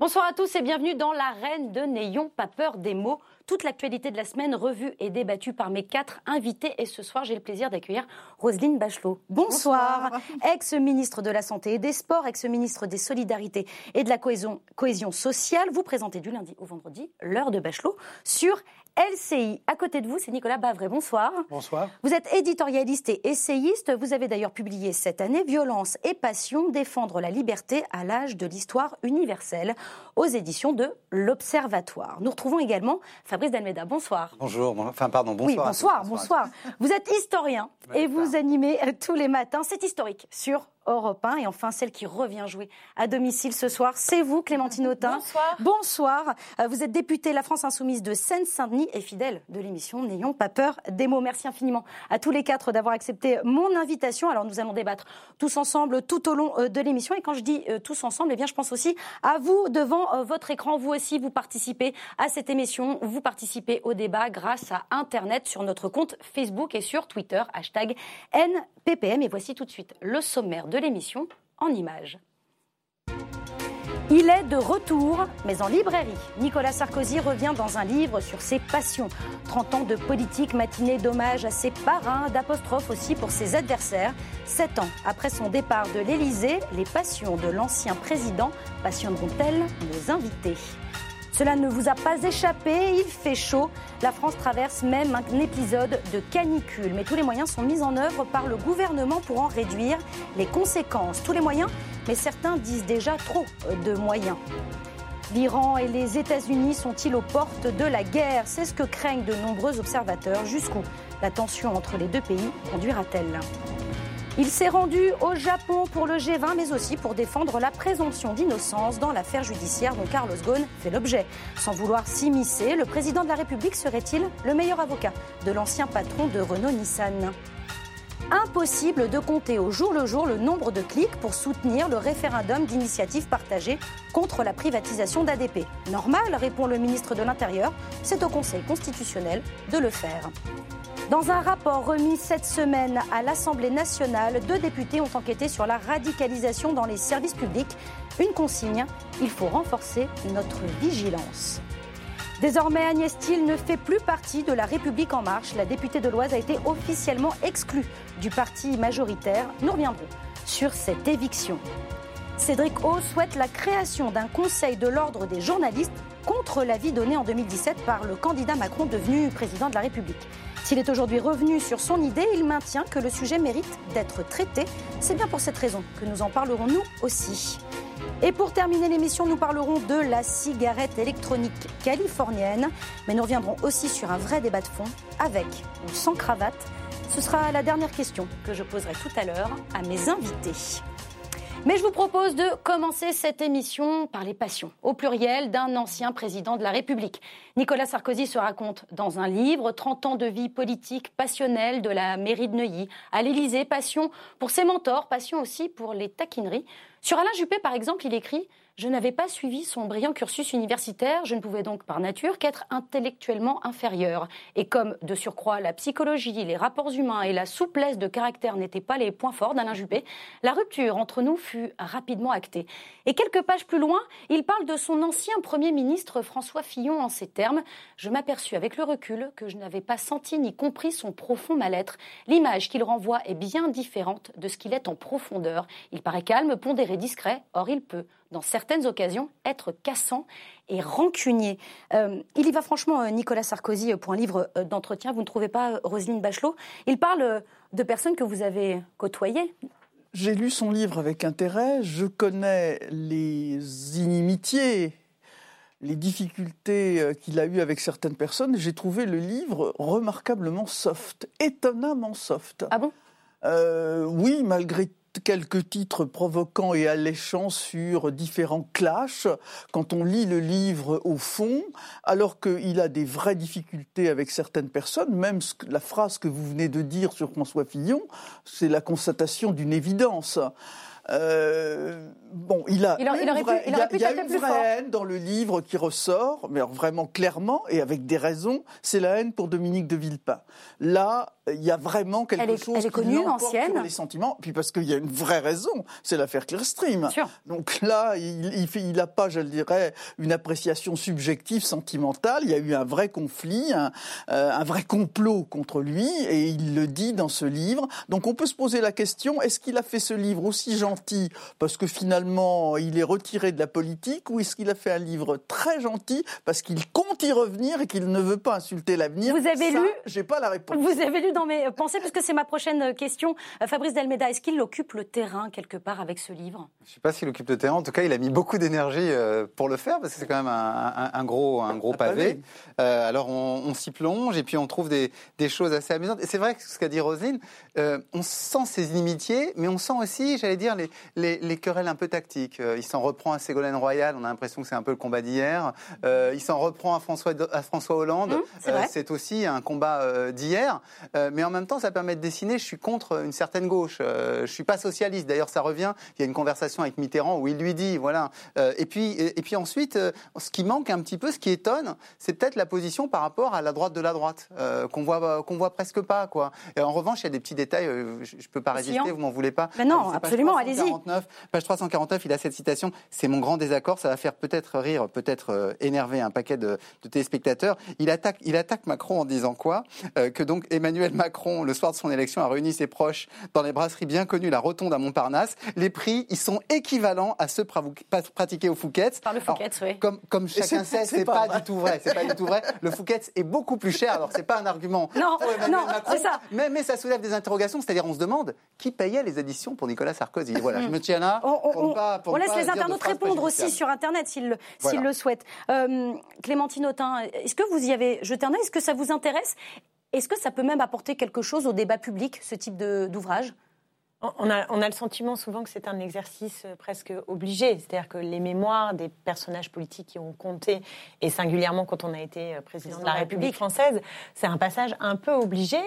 Bonsoir à tous et bienvenue dans l'arène de N'ayons pas peur des mots. Toute l'actualité de la semaine revue et débattue par mes quatre invités. Et ce soir, j'ai le plaisir d'accueillir Roselyne Bachelot. Bonsoir. Ex-ministre de la Santé et des Sports, ex-ministre des Solidarités et de la cohésion, cohésion sociale. Vous présentez du lundi au vendredi l'heure de Bachelot sur LCI. À côté de vous, c'est Nicolas Bavray. Bonsoir. Bonsoir. Vous êtes éditorialiste et essayiste. Vous avez d'ailleurs publié cette année Violence et passion, défendre la liberté à l'âge de l'histoire universelle aux éditions de l'Observatoire. Nous retrouvons également Fabrice Dalmeda. Bonsoir. Bonjour. Enfin, pardon, bonsoir. Oui, bonsoir, bonsoir. Vous êtes historien et vous animez tous les matins. C'est historique sur Europe 1. Et enfin, celle qui revient jouer à domicile ce soir, c'est vous, Clémentine Autain. Bonsoir. Bonsoir. Euh, Vous êtes députée La France Insoumise de Seine-Saint-Denis et fidèle de l'émission N'ayons pas peur des mots. Merci infiniment à tous les quatre d'avoir accepté mon invitation. Alors, nous allons débattre tous ensemble tout au long euh, de l'émission. Et quand je dis euh, tous ensemble, eh bien, je pense aussi à vous devant votre écran. Vous aussi, vous participez à cette émission. Vous participez au débat grâce à Internet sur notre compte Facebook et sur Twitter, hashtag NPPM. Et voici tout de suite le sommaire de l'émission en images. Il est de retour, mais en librairie. Nicolas Sarkozy revient dans un livre sur ses passions. 30 ans de politique, matinée d'hommage à ses parrains, d'apostrophes aussi pour ses adversaires. Sept ans après son départ de l'Élysée, les passions de l'ancien président passionneront-elles nos invités? Cela ne vous a pas échappé, il fait chaud. La France traverse même un épisode de canicule. Mais tous les moyens sont mis en œuvre par le gouvernement pour en réduire les conséquences. Tous les moyens, mais certains disent déjà trop de moyens. L'Iran et les États-Unis sont-ils aux portes de la guerre? C'est ce que craignent de nombreux observateurs. Jusqu'où la tension entre les deux pays conduira-t-elle? Il s'est rendu au Japon pour le G20, mais aussi pour défendre la présomption d'innocence dans l'affaire judiciaire dont Carlos Ghosn fait l'objet. Sans vouloir s'immiscer, le président de la République serait-il le meilleur avocat de l'ancien patron de Renault-Nissan Impossible de compter au jour le jour le nombre de clics pour soutenir le référendum d'initiative partagée contre la privatisation d'ADP. Normal, répond le ministre de l'Intérieur, c'est au Conseil constitutionnel de le faire. Dans un rapport remis cette semaine à l'Assemblée nationale, deux députés ont enquêté sur la radicalisation dans les services publics. Une consigne, il faut renforcer notre vigilance. Désormais, Agnès Thiel ne fait plus partie de la République en marche. La députée de l'Oise a été officiellement exclue du parti majoritaire. Nous reviendrons sur cette éviction. Cédric O souhaite la création d'un conseil de l'ordre des journalistes contre l'avis donné en 2017 par le candidat Macron devenu président de la République. S'il est aujourd'hui revenu sur son idée, il maintient que le sujet mérite d'être traité. C'est bien pour cette raison que nous en parlerons nous aussi. Et pour terminer l'émission, nous parlerons de la cigarette électronique californienne. Mais nous reviendrons aussi sur un vrai débat de fond, avec ou sans cravate. Ce sera la dernière question que je poserai tout à l'heure à mes invités. Mais je vous propose de commencer cette émission par les passions, au pluriel, d'un ancien président de la République. Nicolas Sarkozy se raconte dans un livre 30 ans de vie politique passionnelle de la mairie de Neuilly à l'Élysée, passion pour ses mentors, passion aussi pour les taquineries. Sur Alain Juppé, par exemple, il écrit je n'avais pas suivi son brillant cursus universitaire, je ne pouvais donc par nature qu'être intellectuellement inférieur. Et comme de surcroît la psychologie, les rapports humains et la souplesse de caractère n'étaient pas les points forts d'Alain Juppé, la rupture entre nous fut rapidement actée. Et quelques pages plus loin, il parle de son ancien Premier ministre François Fillon en ces termes Je m'aperçus avec le recul que je n'avais pas senti ni compris son profond mal-être. L'image qu'il renvoie est bien différente de ce qu'il est en profondeur. Il paraît calme, pondéré, discret, or il peut dans certaines occasions, être cassant et rancunier. Euh, il y va franchement, euh, Nicolas Sarkozy, pour un livre euh, d'entretien. Vous ne trouvez pas, Roselyne Bachelot? Il parle de personnes que vous avez côtoyées. J'ai lu son livre avec intérêt. Je connais les inimitiés, les difficultés qu'il a eues avec certaines personnes. J'ai trouvé le livre remarquablement soft, étonnamment soft. Ah bon? Euh, Oui, malgré tout quelques titres provoquants et alléchants sur différents clashs quand on lit le livre au fond, alors qu'il a des vraies difficultés avec certaines personnes, même la phrase que vous venez de dire sur François Fillon, c'est la constatation d'une évidence. Euh, bon, il a, il, a, il, aurait vraie, pu, il, aurait pu il y a, il y a taper une plus vraie fort. haine dans le livre qui ressort, mais vraiment clairement et avec des raisons, c'est la haine pour Dominique de Villepin. Là, il y a vraiment quelque chose elle est connue, ancienne. sur les sentiments. Puis parce qu'il y a une vraie raison, c'est l'affaire Clearstream. Donc là, il, n'a pas, je le dirais, une appréciation subjective, sentimentale. Il y a eu un vrai conflit, un, euh, un vrai complot contre lui, et il le dit dans ce livre. Donc on peut se poser la question est-ce qu'il a fait ce livre aussi gentil parce que finalement il est retiré de la politique, ou est-ce qu'il a fait un livre très gentil parce qu'il compte y revenir et qu'il ne veut pas insulter l'avenir? Vous avez lu J'ai pas la réponse. Vous avez lu dans mes pensées, puisque c'est ma prochaine question, euh, Fabrice Delmeda, est-ce qu'il occupe le terrain quelque part avec ce livre? Je ne sais pas s'il occupe le terrain. En tout cas, il a mis beaucoup d'énergie euh, pour le faire parce que c'est quand même un, gros, un gros pavé. Euh, alors on, s'y plonge et puis on trouve des, choses assez amusantes. Et c'est vrai que ce qu'a dit Rosine, on sent ses inimitiés, mais on sent aussi, j'allais dire, les, les, querelles un peu tactiques. il s'en reprend à Ségolène Royal, on a l'impression que c'est un peu le combat d'hier. il s'en reprend à François, à François Hollande. Mmh, c'est aussi un combat d'hier. Mais en même temps, ça permet de dessiner, je suis contre une certaine gauche. je suis pas socialiste. D'ailleurs, ça revient. Il y a une conversation avec Mitterrand où il lui dit, voilà. et puis, et, puis ensuite, ce qui manque un petit peu, ce qui étonne, c'est peut-être la position par rapport à la droite de la droite, qu'on voit, qu'on voit presque pas, quoi. Et en revanche, il y a des petits détails. je, ne peux pas résister, vous m'en voulez pas. Mais non, absolument, allez-y. Page 349, il a cette citation. C'est mon grand désaccord. Ça va faire peut-être rire, peut-être énerver un paquet de, téléspectateurs. Il attaque, il attaque Macron en disant quoi Que donc Emmanuel Macron, le soir de son élection, a réuni ses proches dans les brasseries bien connues, la Rotonde à Montparnasse. Les prix, ils sont équivalents à ceux pratiqués au Fouquet's. Par le Fouquet's, oui. Comme, comme chacun sait, c'est pas, pas du tout vrai. C'est pas du tout vrai. Le Fouquet's est beaucoup plus cher. Alors c'est pas un argument non, non, c'est Ça. Mais, mais, ça soulève des interrogations. C'est-à-dire, on se demande qui payait les éditions pour Nicolas Sarkozy. Voilà, je me tiens là. On, on, laisse les internautes répondre aussi sur Internet s'ils le souhaitent. Euh, Clémentine Autain, est-ce que vous y avez jeté un œil? Est-ce que ça vous intéresse? Est-ce que ça peut même apporter quelque chose au débat public, ce type d'ouvrage? On a, on a, le sentiment souvent que c'est un exercice euh, presque obligé, c'est-à-dire que les mémoires des personnages politiques qui ont compté, et singulièrement quand on a été euh, président de la République française, c'est un passage un peu obligé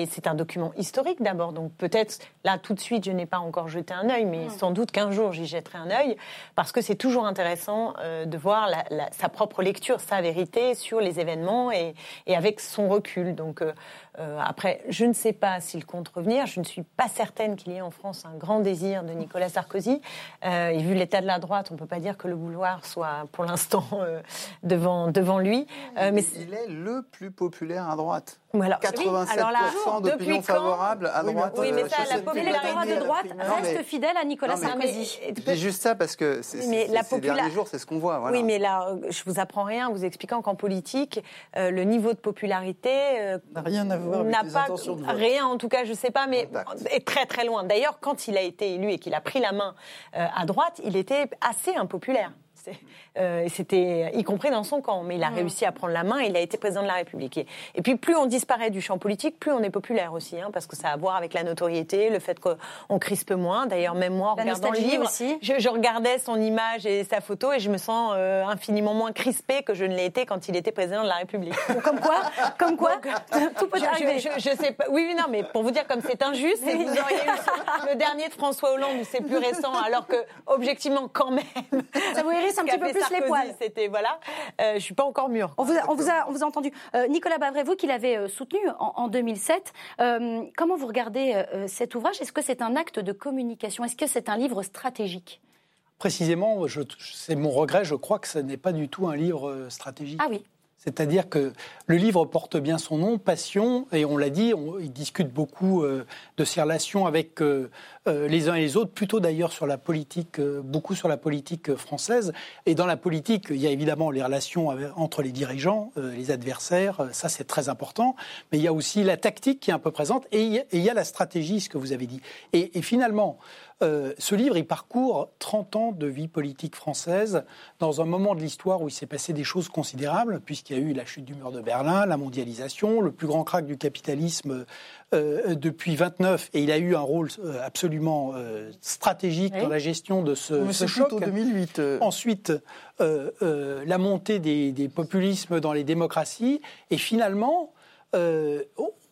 et, c'est un document historique d'abord. Donc peut-être là tout de suite, je n'ai pas encore jeté un œil, mais sans doute qu'un jour j'y jetterai un œil parce que c'est toujours intéressant euh, de voir sa propre lecture, sa vérité sur les événements et, avec son recul. Donc euh, après, je ne sais pas s'il compte revenir. Je ne suis pas certaine qu'il y ait en France un grand désir de Nicolas Sarkozy. Euh, et vu l'état de la droite, on ne peut pas dire que le bouloir soit pour l'instant euh, devant, devant lui. mais il est le plus populaire à droite. Alors, 87% d'opinion favorable à droite. Oui, mais ça, la popularité de droite reste fidèle à Nicolas Sarkozy. C'est juste ça parce que mais la ces derniers jours, c'est ce qu'on voit. Oui, mais là, je vous apprends rien en vous expliquant qu'en politique, le niveau de popularité n'a rien à voir n'a pas rien, en tout cas, je sais pas, mais est très très loin. D'ailleurs, quand il a été élu et qu'il a pris la main euh, à droite, il était assez impopulaire. Euh, c'était y compris dans son camp, mais il a réussi à prendre la main et il a été président de la République. Et, puis plus on disparaît du champ politique, plus on est populaire aussi, hein, parce que ça a à voir avec la notoriété, le fait qu'on crispe moins. D'ailleurs, même moi, en regardant le livre, aussi. Je, regardais son image et sa photo et je me sens euh, infiniment moins crispée que je ne l'ai été quand il était président de la République. comme quoi, comme quoi, tout peut arriver. Je, je, sais pas. Oui, oui, non, mais pour vous dire comme c'est injuste, vous auriez eu le dernier de François Hollande, c'est plus récent, alors que objectivement, quand même, ça vous hérisse un petit peu plus les poils. C'était voilà. Euh, je suis pas encore mûre. On vous a, on vous a, on vous a entendu. Euh, Nicolas Bavray, vous qui l'avez euh, soutenu en, 2007, euh, comment vous regardez cet ouvrage? Est-ce que c'est un acte de communication? Est-ce que c'est un livre stratégique? Précisément, c'est mon regret. Je crois que ce n'est pas du tout un livre stratégique. Ah oui. C'est-à-dire que le livre porte bien son nom, Passion, et on l'a dit, il discute beaucoup euh, de ses relations avec euh, euh, les uns et les autres, plutôt d'ailleurs sur la politique, beaucoup sur la politique française. Et dans la politique, il y a évidemment les relations entre les dirigeants, les adversaires, ça c'est très important, mais il y a aussi la tactique qui est un peu présente, et il y a, la stratégie, ce que vous avez dit. et finalement, euh, ce livre, il parcourt 30 ans de vie politique française dans un moment de l'histoire où il s'est passé des choses considérables, puisqu'il y a eu la chute du mur de Berlin, la mondialisation, le plus grand crack du capitalisme euh, depuis 29, et il a eu un rôle euh, absolument stratégique dans la gestion de ce, ce choc. 2008. Ensuite, la montée des, populismes dans les démocraties, et finalement,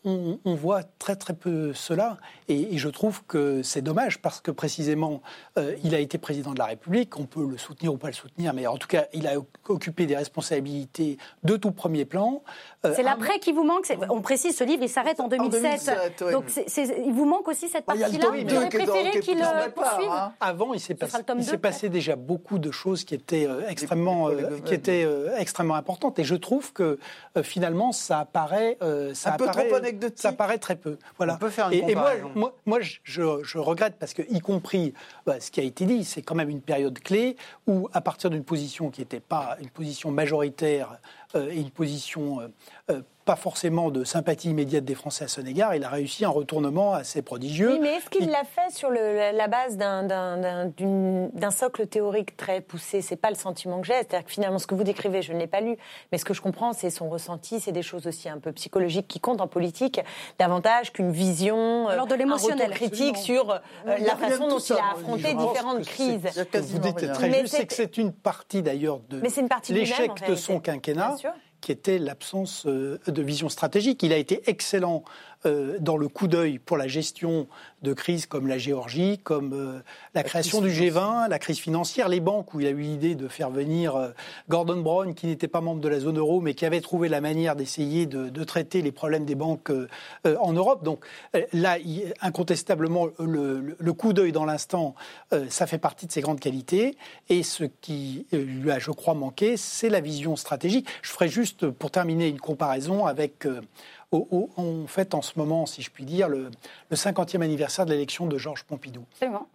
on, voit très très peu cela. Et, je trouve que c'est dommage parce que précisément, euh, il a été président de la République. On peut le soutenir ou pas le soutenir, mais en tout cas, il a occupé des responsabilités de tout premier plan. Euh, c'est l'après qui vous manque. On précise, ce livre, il s'arrête en 2007. Donc, il vous manque aussi cette partie-là. Vous auriez préféré qu'il poursuive hein. Avant, il s'est passé, passé, déjà beaucoup de choses qui étaient extrêmement, qui étaient extrêmement importantes. Et je trouve que finalement, ça apparaît, ça un peu apparaît, trop anecdotique. Ça paraît très peu. Voilà. On peut faire une et, moi, moi, je, regrette parce que, y compris bah, ce qui a été dit, c'est quand même une période clé où, à partir d'une position qui n'était pas une position majoritaire euh, et une position euh, euh, pas forcément de sympathie immédiate des Français à son égard, il a réussi un retournement assez prodigieux. Oui, mais est-ce qu'il l'a fait sur la base d'un socle théorique très poussé? C'est pas le sentiment que j'ai. C'est-à-dire que finalement, ce que vous décrivez, je ne l'ai pas lu, mais ce que je comprends, c'est son ressenti, c'est des choses aussi un peu psychologiques qui comptent en politique, davantage qu'une vision, Alors de l'émotionnel, critique sur la façon dont il a affronté différentes crises. Vous dites très juste, c'est que c'est une partie d'ailleurs de l'échec de son quinquennat qui était l'absence euh, de vision stratégique. Il a été excellent euh, dans le coup d'œil pour la gestion de crises comme la Géorgie, comme euh, la, création du G20, la crise financière, les banques où il a eu l'idée de faire venir euh, Gordon Brown, qui n'était pas membre de la zone euro, mais qui avait trouvé la manière d'essayer de, traiter les problèmes des banques en Europe. Donc là, incontestablement, le, coup d'œil dans l'instant, ça fait partie de ses grandes qualités. Et ce qui lui a, je crois, manqué, c'est la vision stratégique. Je ferai juste, pour terminer, une comparaison avec on fête en ce moment, si je puis dire, le, 50e anniversaire de l'élection de Georges Pompidou.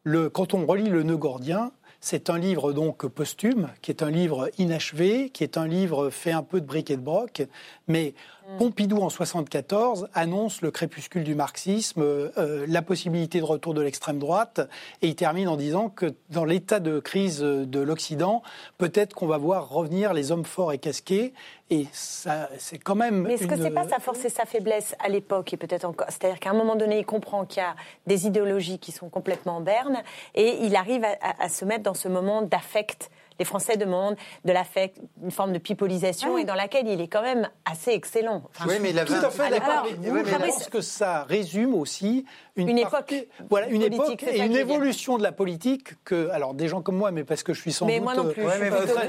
Le, quand on relit Le Nœud gordien, c'est un livre donc posthume, qui est un livre inachevé, qui est un livre fait un peu de briques et de broc, mais. Pompidou, en 74, annonce le crépuscule du marxisme, euh, la possibilité de retour de l'extrême droite, et il termine en disant que dans l'état de crise de l'Occident, peut-être qu'on va voir revenir les hommes forts et casqués, et ça, c'est quand même. Mais est-ce que c'est pas sa force et sa faiblesse à l'époque, et peut-être encore, c'est-à-dire qu'à un moment donné, il comprend qu'il y a des idéologies qui sont complètement en berne, et il arrive à se mettre dans ce moment d'affect les Français demandent de l'affect, une forme de pipolisation, ah et dans laquelle il est quand même assez excellent. oui, mais il a tout à fait d'accord avec vous. je pense que ça résume aussi une, époque, voilà, une époque et une évolution de la politique que, alors des gens comme moi, mais parce que je suis sans mais doute. Mais moi non plus.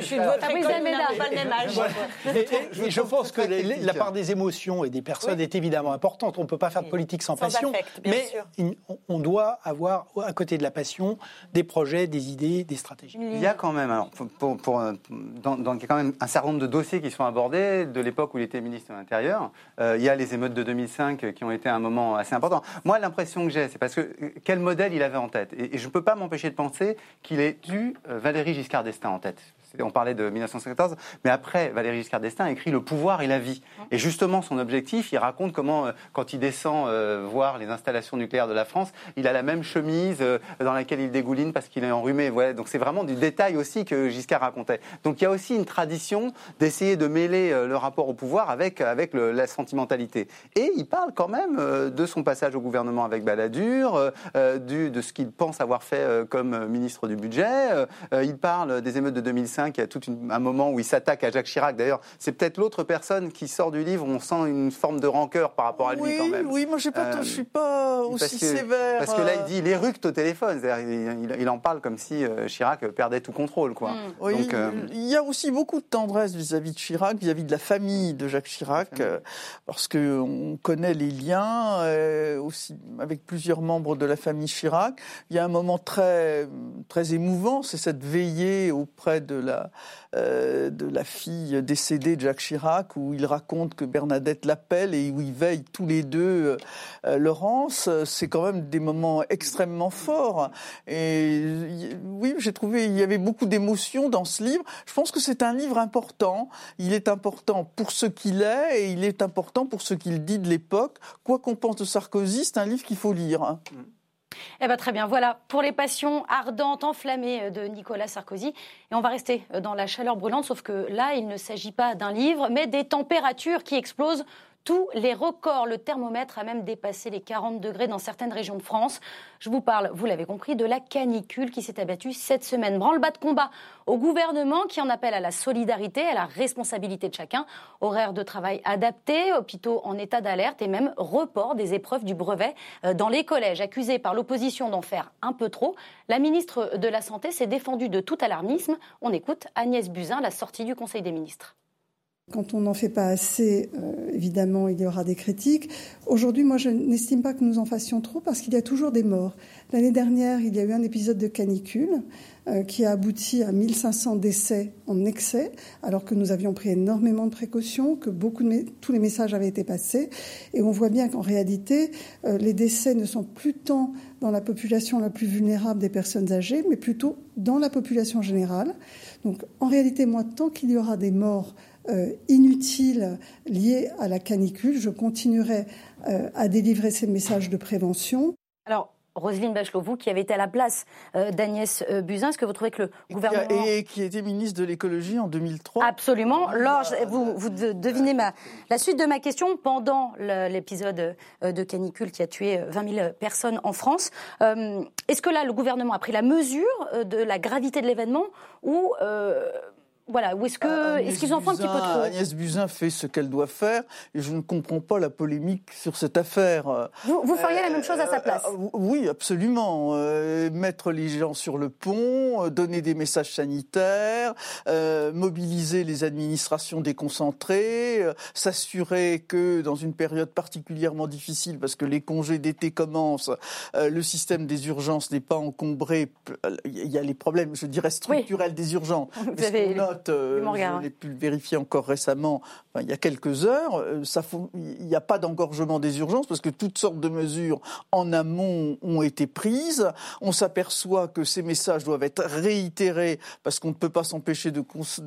je, suis de votre école, pas le même âge. Et, je pense que la part des émotions et des personnes est évidemment importante. On ne peut pas faire de politique sans, passion, mais on doit avoir à côté de la passion des projets, des idées, des stratégies. Il y a quand même, alors, pour, euh, dans, quand même un certain nombre de dossiers qui sont abordés de l'époque où il était ministre de l'Intérieur. Euh, il y a les émeutes de 2005 qui ont été un moment assez important. Moi, l'impression que j'ai, c'est parce que euh, quel modèle il avait en tête? Et, je ne peux pas m'empêcher de penser qu'il ait eu Valérie Giscard d'Estaing en tête on parlait de 1914, mais après, Valéry Giscard d'Estaing a écrit Le pouvoir et la vie. Et justement, son objectif, il raconte comment, euh, quand il descend euh, voir les installations nucléaires de la France, il a la même chemise euh, dans laquelle il dégouline parce qu'il est enrhumé. Ouais, donc c'est vraiment du détail aussi que Giscard racontait. Donc il y a aussi une tradition d'essayer de mêler le rapport au pouvoir avec, avec la sentimentalité. Et il parle quand même de son passage au gouvernement avec Balladur, du, de ce qu'il pense avoir fait comme ministre du budget. il parle des émeutes de 2005 qui a tout un moment où il s'attaque à Jacques Chirac. D'ailleurs, c'est peut-être l'autre personne qui sort du livre, on sent une forme de rancœur par rapport à lui quand même. Oui, moi je ne suis pas aussi sévère. Parce que là, il euh. dit il éructe au téléphone. Il, il, en parle comme si euh, Chirac perdait tout contrôle. Quoi. Mm. Donc, euh, Il y a aussi beaucoup de tendresse vis-à-vis de Chirac, vis-à-vis de la famille de Jacques Chirac, parce qu'on connaît les liens aussi avec plusieurs membres de la famille Chirac. Il y a un moment très, très émouvant, c'est cette veillée auprès de la euh, de la fille décédée de Jacques Chirac, où il raconte que Bernadette l'appelle et où ils veillent tous les deux euh, Laurence. C'est quand même des moments extrêmement forts. Et oui, j'ai trouvé il y avait beaucoup d'émotions dans ce livre. Je pense que c'est un livre important. Il est important pour ce qu'il est et il est important pour ce qu'il dit de l'époque. Quoi qu'on pense de Sarkozy, c'est un livre qu'il faut lire. Hein. Eh bien, très bien. Voilà pour les passions ardentes, enflammées euh, de Nicolas Sarkozy. Et on va rester euh, dans la chaleur brûlante, sauf que là, il ne s'agit pas d'un livre, mais des températures qui explosent tous les records. Le thermomètre a même dépassé les 40 degrés dans certaines régions de France. Je vous parle, vous l'avez compris, de la canicule qui s'est abattue cette semaine. Branle-bas de combat au gouvernement qui en appelle à la solidarité, à la responsabilité de chacun. Horaires de travail adaptés, hôpitaux en état d'alerte et même report des épreuves du brevet euh, dans les collèges. Accusés par l'opposition d'en faire un peu trop, la ministre de la Santé s'est défendue de tout alarmisme. On écoute Agnès Buzyn, la sortie du Conseil des ministres. Quand on n'en fait pas assez, euh, évidemment, il y aura des critiques. Aujourd'hui, moi, je n'estime pas que nous en fassions trop parce qu'il y a toujours des morts. L'année dernière, il y a eu un épisode de canicule euh, qui a abouti à 1500 décès en excès, alors que nous avions pris énormément de précautions, que beaucoup de tous les messages avaient été passés. Et on voit bien qu'en réalité, euh, les décès ne sont plus tant dans la population la plus vulnérable des personnes âgées, mais plutôt dans la population générale. Donc, en réalité, moi, tant qu'il y aura des morts inutiles liées à la canicule. Je continuerai euh, à délivrer ces messages de prévention. Alors, Roselyne Bachelot, vous qui avez été à la place euh, d'Agnès Buzyn, est-ce que vous trouvez que le gouvernement... Et qui était ministre de l'écologie en 2003 Absolument. Lors, vous, vous devinez ma, la suite de ma question. Pendant l'épisode de canicule qui a tué 20 000 personnes en France, est-ce que là, le gouvernement a pris la mesure de la gravité de l'événement ou voilà, ou est-ce que euh, est-ce qu'ils en font un petit peu trop Agnès Buzyn fait ce qu'elle doit faire et je ne comprends pas la polémique sur cette affaire. Vous, feriez la même chose à sa place euh, Oui, absolument. Euh, mettre les gens sur le pont, donner des messages sanitaires, mobiliser les administrations déconcentrées, s'assurer que dans une période particulièrement difficile, parce que les congés d'été commencent, le système des urgences n'est pas encombré. Il y a les problèmes, je dirais, structurels des urgences. Vous avez euh, je l'ai pu le vérifier encore récemment, il y a quelques heures. Euh, il n'y a pas d'engorgement des urgences parce que toutes sortes de mesures en amont ont été prises. On s'aperçoit que ces messages doivent être réitérés parce qu'on ne peut pas s'empêcher de,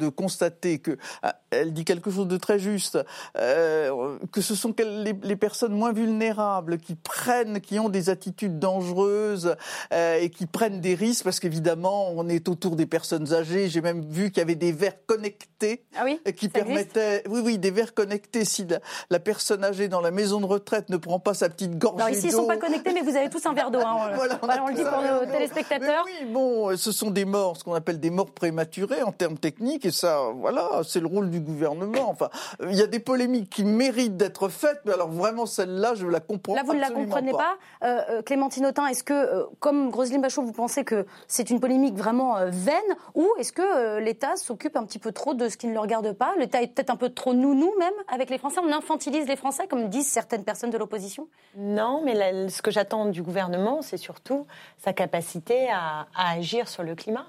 constater que ah, elle dit quelque chose de très juste, euh, que ce sont les, personnes moins vulnérables qui prennent, qui ont des attitudes dangereuses et qui prennent des risques parce qu'évidemment on est autour des personnes âgées. J'ai même vu qu'il y avait des verres connectés ah qui permettaient, oui, oui, des verres connectés. Si la, personne âgée dans la maison de retraite ne prend pas sa petite gorgée d'eau. ici, ils sont pas connectés, mais vous avez tous un verre d'eau. Hein. voilà, on, le dit pour nos téléspectateurs. oui, bon, ce sont des morts, ce qu'on appelle des morts prématurées en termes techniques, et ça, voilà, c'est le rôle du gouvernement. Enfin, il y a des polémiques qui méritent d'être faites, mais alors vraiment celle-là, je la comprends. Là, vous ne la comprenez pas, euh, euh, Clémentine Autain. Est-ce que, euh, comme Roselyne Bachot, vous pensez que c'est une polémique vraiment vaine, ou est-ce que l'État s'occupe un petit peu trop de ce qui ne le regarde pas L'État est peut-être un peu trop nounou même avec les Français On infantilise les Français, comme disent certaines personnes de l'opposition Non, mais ce que j'attends du gouvernement, c'est surtout sa capacité à, agir sur le climat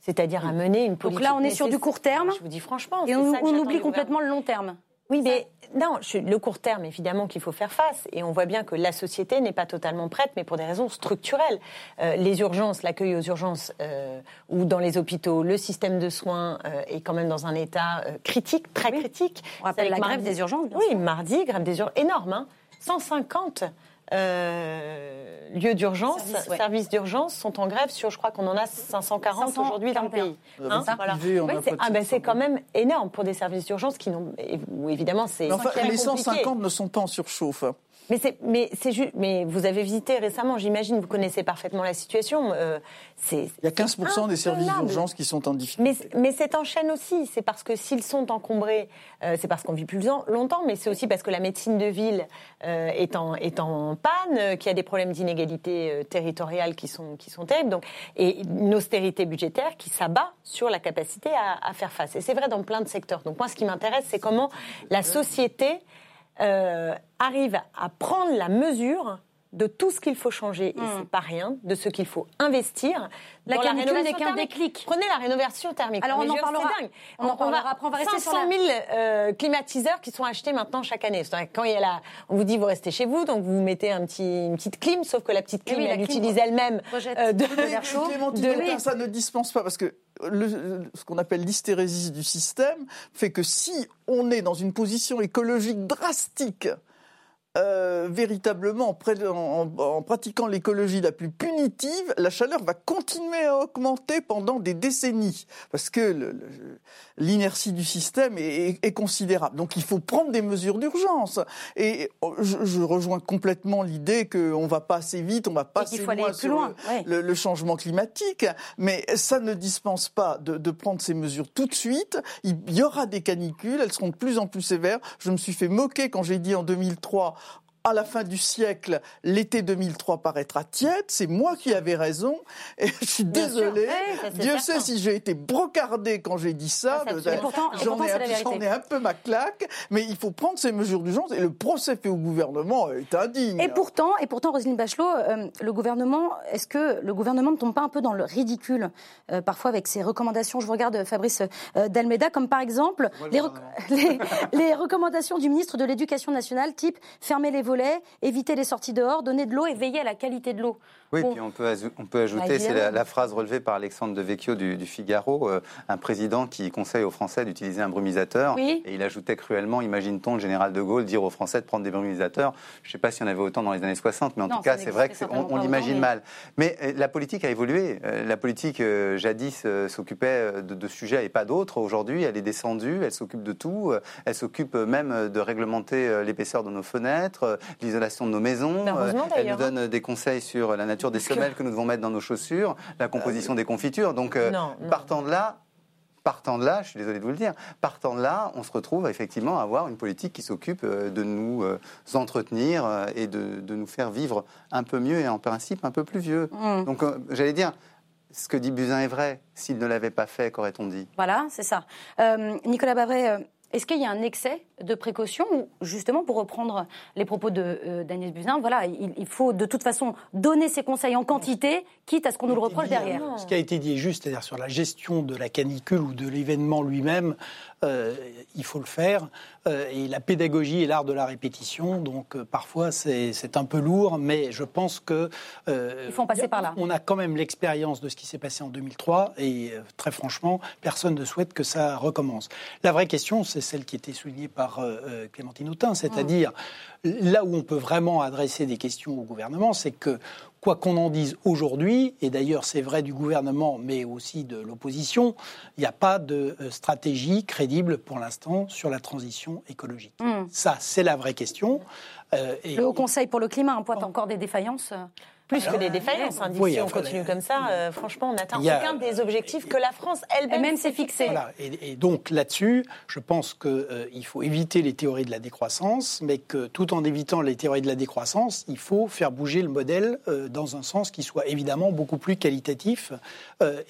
c'est-à-dire à mener une politique. Donc là, on est sur du court terme. Je vous dis franchement. Et on, on oublie complètement le long terme. Oui, mais non, le court terme, évidemment qu'il faut faire face. Et on voit bien que la société n'est pas totalement prête, mais pour des raisons structurelles. Euh, les urgences, l'accueil aux urgences euh, ou dans les hôpitaux, le système de soins euh, est quand même dans un état critique, très critique. On rappelle la grève des urgences, bien Oui, mardi, grève des urgences énorme. Hein. 150 euh, lieux d'urgence, services, d'urgence sont en grève sur, je crois qu'on en a 540 aujourd'hui dans le pays. Hein, ah ben c'est quand même énorme pour des services d'urgence qui n'ont, évidemment c'est. les 150 ne sont pas en surchauffe. Mais c'est, mais c'est juste, mais vous avez visité récemment, j'imagine, vous connaissez parfaitement la situation. Euh, c'est, Il y a 15% des services d'urgence qui sont en difficulté. Mais, mais c'est en chaîne aussi. C'est parce que s'ils sont encombrés, euh, c'est parce qu'on vit plus longtemps, mais c'est aussi parce que la médecine de ville euh, est, en, est en panne, qu'il y a des problèmes d'inégalité territoriale qui sont, qui sont terribles. Donc, et une austérité budgétaire qui s'abat sur la capacité à, à faire face. Et c'est vrai dans plein de secteurs. Donc moi, ce qui m'intéresse, c'est comment la société euh, arrive à prendre la mesure de tout ce qu'il faut changer, et hmm. c'est pas rien, de ce qu'il faut investir. La canicule n'est qu'un déclic. Prenez la rénovation thermique. Alors on en parlera. On, en parlera. Après, on va rester 500 000 euh, climatiseurs qui sont achetés maintenant chaque année. Quand il y a la, on vous dit vous restez chez vous, donc vous mettez un petit, une petite clim, sauf que la petite clim, elle utilise elle-même euh, de, l'air chaud. De ça ne dispense pas parce que le, ce qu'on appelle l'hystérésis du système fait que si on est dans une position écologique drastique euh, véritablement, en, pratiquant l'écologie la plus punitive, la chaleur va continuer à augmenter pendant des décennies, parce que l'inertie du système est, considérable. Donc il faut prendre des mesures d'urgence. Et oh, je, rejoins complètement l'idée qu'on ne va pas assez vite, on va pas assez loin sur loin. Le, changement climatique, mais ça ne dispense pas de, de prendre ces mesures tout de suite. Il y aura des canicules, elles seront de plus en plus sévères. Je me suis fait moquer quand j'ai dit en 2003 à la fin du siècle, l'été 2003 paraîtra tiède. C'est moi qui avais raison. Et je suis désolé. Dieu sait si j'ai été brocardé quand j'ai dit ça. J'en ai, un peu ma claque. Mais il faut prendre ces mesures d'urgence. Et le procès fait au gouvernement est indigne. Et pourtant, et pourtant, Roselyne Bachelot, euh, le gouvernement, est-ce que le gouvernement ne tombe pas un peu dans le ridicule euh, parfois avec ses recommandations? Je vous regarde Fabrice euh, Dalmeda, comme par exemple les, les, les recommandations du ministre de l'Éducation nationale, type fermer les volets, éviter les sorties dehors, donner de l'eau et veiller à la qualité de l'eau. Oui, puis on peut, on peut ajouter, c'est la, phrase relevée par Alexandre de Vecchio du, Figaro, euh, un président qui conseille aux Français d'utiliser un brumisateur. Et il ajoutait cruellement, imagine-t-on le général de Gaulle dire aux Français de prendre des brumisateurs. Je ne sais pas s'il y en avait autant dans les années 60, mais en tout cas, c'est vrai qu'on on, l'imagine mal. Mais euh, la politique a évolué. Euh, la politique, jadis, s'occupait de, de, sujets et pas d'autres. Aujourd'hui, elle est descendue, elle s'occupe de tout. Elle s'occupe même de réglementer l'épaisseur de nos fenêtres, l'isolation de nos maisons. elle nous donne hein. des conseils sur la nature des semelles que nous devons mettre dans nos chaussures, la composition des confitures. Donc, euh, partant de là, partant de là, je suis désolé de vous le dire, partant de là, on se retrouve effectivement à avoir une politique qui s'occupe euh, de nous euh, entretenir et de, nous faire vivre un peu mieux et en principe un peu plus vieux. Mmh. Donc, j'allais dire, ce que dit Buzyn est vrai. S'il ne l'avait pas fait, qu'aurait-on dit? Voilà, c'est ça. Nicolas Babret, est-ce qu'il y a un excès de précaution ou justement, pour reprendre les propos euh, d'Agnès Buzyn, voilà, il, faut de toute façon donner ses conseils en quantité, quitte à ce qu'on nous le reproche derrière. Ce qui a été dit est juste, c'est-à-dire sur la gestion de la canicule ou de l'événement lui-même, euh, il faut le faire. Euh, et la pédagogie est l'art de la répétition, donc euh, parfois c'est un peu lourd, mais je pense que il faut en passer par là. On a quand même l'expérience de ce qui s'est passé en 2003, et très franchement, personne ne souhaite que ça recommence. La vraie question, c'est celle qui était soulignée par Clémentine Autain, c'est-à-dire là où on peut vraiment adresser des questions au gouvernement, c'est que quoi qu'on en dise aujourd'hui, et d'ailleurs c'est vrai du gouvernement mais aussi de l'opposition, il n'y a pas de euh, stratégie crédible pour l'instant sur la transition écologique. Hmm. Ça, c'est la vraie question. Euh, le Haut Conseil pour le climat pointe encore des défaillances plus que des défaillances. Hein, si on continue comme ça, euh, franchement, on n'atteint aucun des objectifs que la France elle-même s'est fixé. Et, donc là-dessus, je pense qu'il euh, faut éviter les théories de la décroissance, mais que tout en évitant les théories de la décroissance, il faut faire bouger le modèle euh, dans un sens qui soit évidemment beaucoup plus qualitatif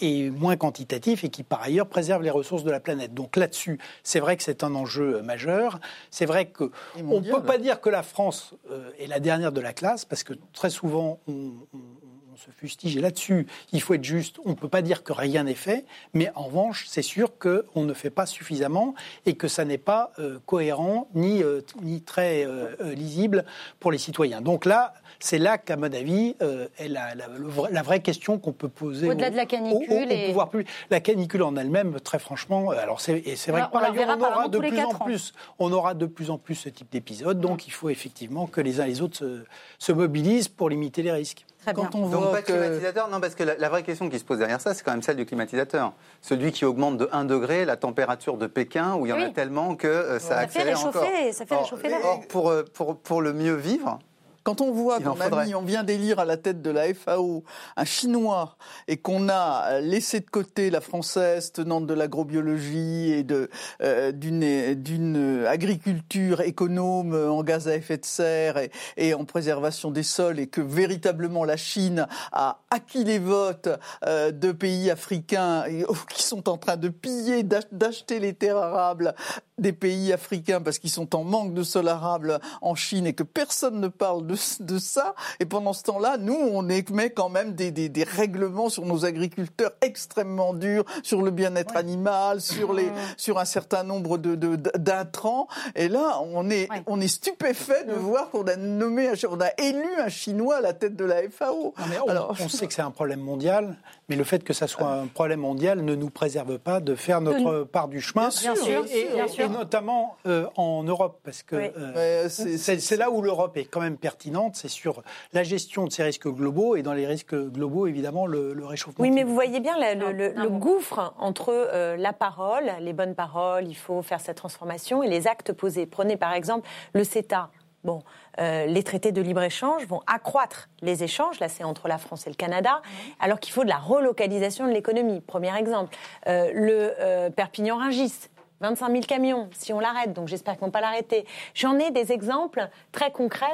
et moins quantitatif et qui par ailleurs préserve les ressources de la planète. Donc là-dessus, c'est vrai que c'est un enjeu majeur. C'est vrai qu'on ne peut pas dire que la France est la dernière de la classe, parce que très souvent, on on, se fustige là-dessus. Il faut être juste. On ne peut pas dire que rien n'est fait, mais en revanche, c'est sûr qu'on ne fait pas suffisamment et que ça n'est pas euh, cohérent ni, euh, ni très euh, lisible pour les citoyens. Donc là, c'est là qu'à mon avis est la, la, vraie question qu'on peut poser au-delà de la canicule et... pouvoir plus. La canicule en elle-même, très franchement, alors c'est, c'est vrai que par ailleurs, on aura de plus en plus, on aura de plus en plus ce type d'épisode. Donc il faut effectivement que les uns et les autres se, se mobilisent pour limiter les risques. Quand on Donc pas de climatisateur Non, parce que la, vraie question qui se pose derrière ça, c'est quand même celle du climatisateur. Celui qui augmente de 1 degré la température de Pékin, où il y en a tellement que euh, ça, accélère encore. Ça fait réchauffer l'air. Or, pour, euh, pour, pour le mieux vivre, quand on voit qu'on a mis, on vient d'élire à la tête de la FAO un Chinois et qu'on a laissé de côté la française tenante de l'agrobiologie et de euh, d'une d'une agriculture économe en gaz à effet de serre et, et, en préservation des sols et que véritablement la Chine a acquis les votes euh, de pays africains qui sont en train de piller, d'acheter les terres arables des pays africains parce qu'ils sont en manque de sol arable en Chine et que personne ne parle de, de ça. Et pendant ce temps-là, nous, on émet quand même des, des, des, règlements sur nos agriculteurs extrêmement durs, sur le bien-être animal, sur, les, sur un certain nombre de, d'intrants. Et là, on est, on est stupéfait de voir qu'on a nommé, on a élu un Chinois à la tête de la FAO. on, Alors, on sait que c'est un problème mondial, mais le fait que ça soit un problème mondial ne nous préserve pas de faire notre part du chemin. Bien sûr, bien sûr Et notamment euh, en Europe, parce que euh, c'est là où l'Europe est quand même pertinente, c'est sur la gestion de ces risques globaux, et dans les risques globaux, évidemment, le, réchauffement. Oui, mais vous voyez bien le, gouffre entre euh, la parole, les bonnes paroles, il faut faire cette transformation, et les actes posés. Prenez par exemple le CETA. Bon, euh, les traités de libre-échange vont accroître les échanges, là c'est entre la France et le Canada, alors qu'il faut de la relocalisation de l'économie. Premier exemple, euh, le euh, Perpignan-Ringis, 25 000 camions, si on l'arrête, donc j'espère qu'ils ne vont pas l'arrêter. J'en ai des exemples très concrets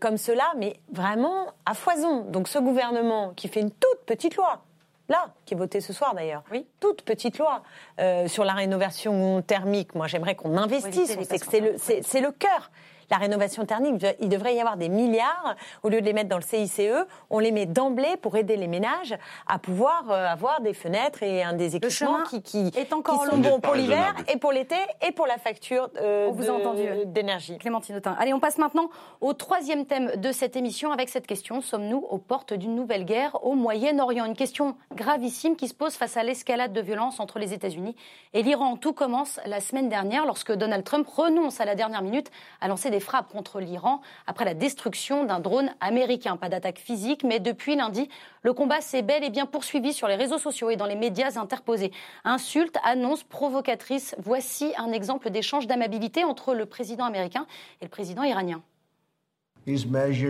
comme cela, mais vraiment à foison. Donc ce gouvernement qui fait une toute petite loi, là, qui est votée ce soir d'ailleurs, oui. toute petite loi sur la rénovation thermique, moi j'aimerais qu'on investisse, c'est le, le cœur la rénovation thermique, il devrait y avoir des milliards, au lieu de les mettre dans le CICE, on les met d'emblée pour aider les ménages à pouvoir euh, avoir des fenêtres et un des équipements qui, qui, est encore sont bons pour l'hiver et pour l'été et pour la facture euh, d'énergie. Clémentine Autain. Allez, on passe maintenant au troisième thème de cette émission avec cette question. Sommes-nous aux portes d'une nouvelle guerre au Moyen-Orient? Une question gravissime qui se pose face à l'escalade de violence entre les États-Unis et l'Iran. Tout commence la semaine dernière lorsque Donald Trump renonce à la dernière minute à lancer des frappes contre l'Iran après la destruction d'un drone américain. Pas d'attaque physique, mais depuis lundi, le combat s'est bel et bien poursuivi sur les réseaux sociaux et dans les médias interposés. Insultes, annonces provocatrices. Voici un exemple d'échange d'amabilité entre le président américain et le président iranien.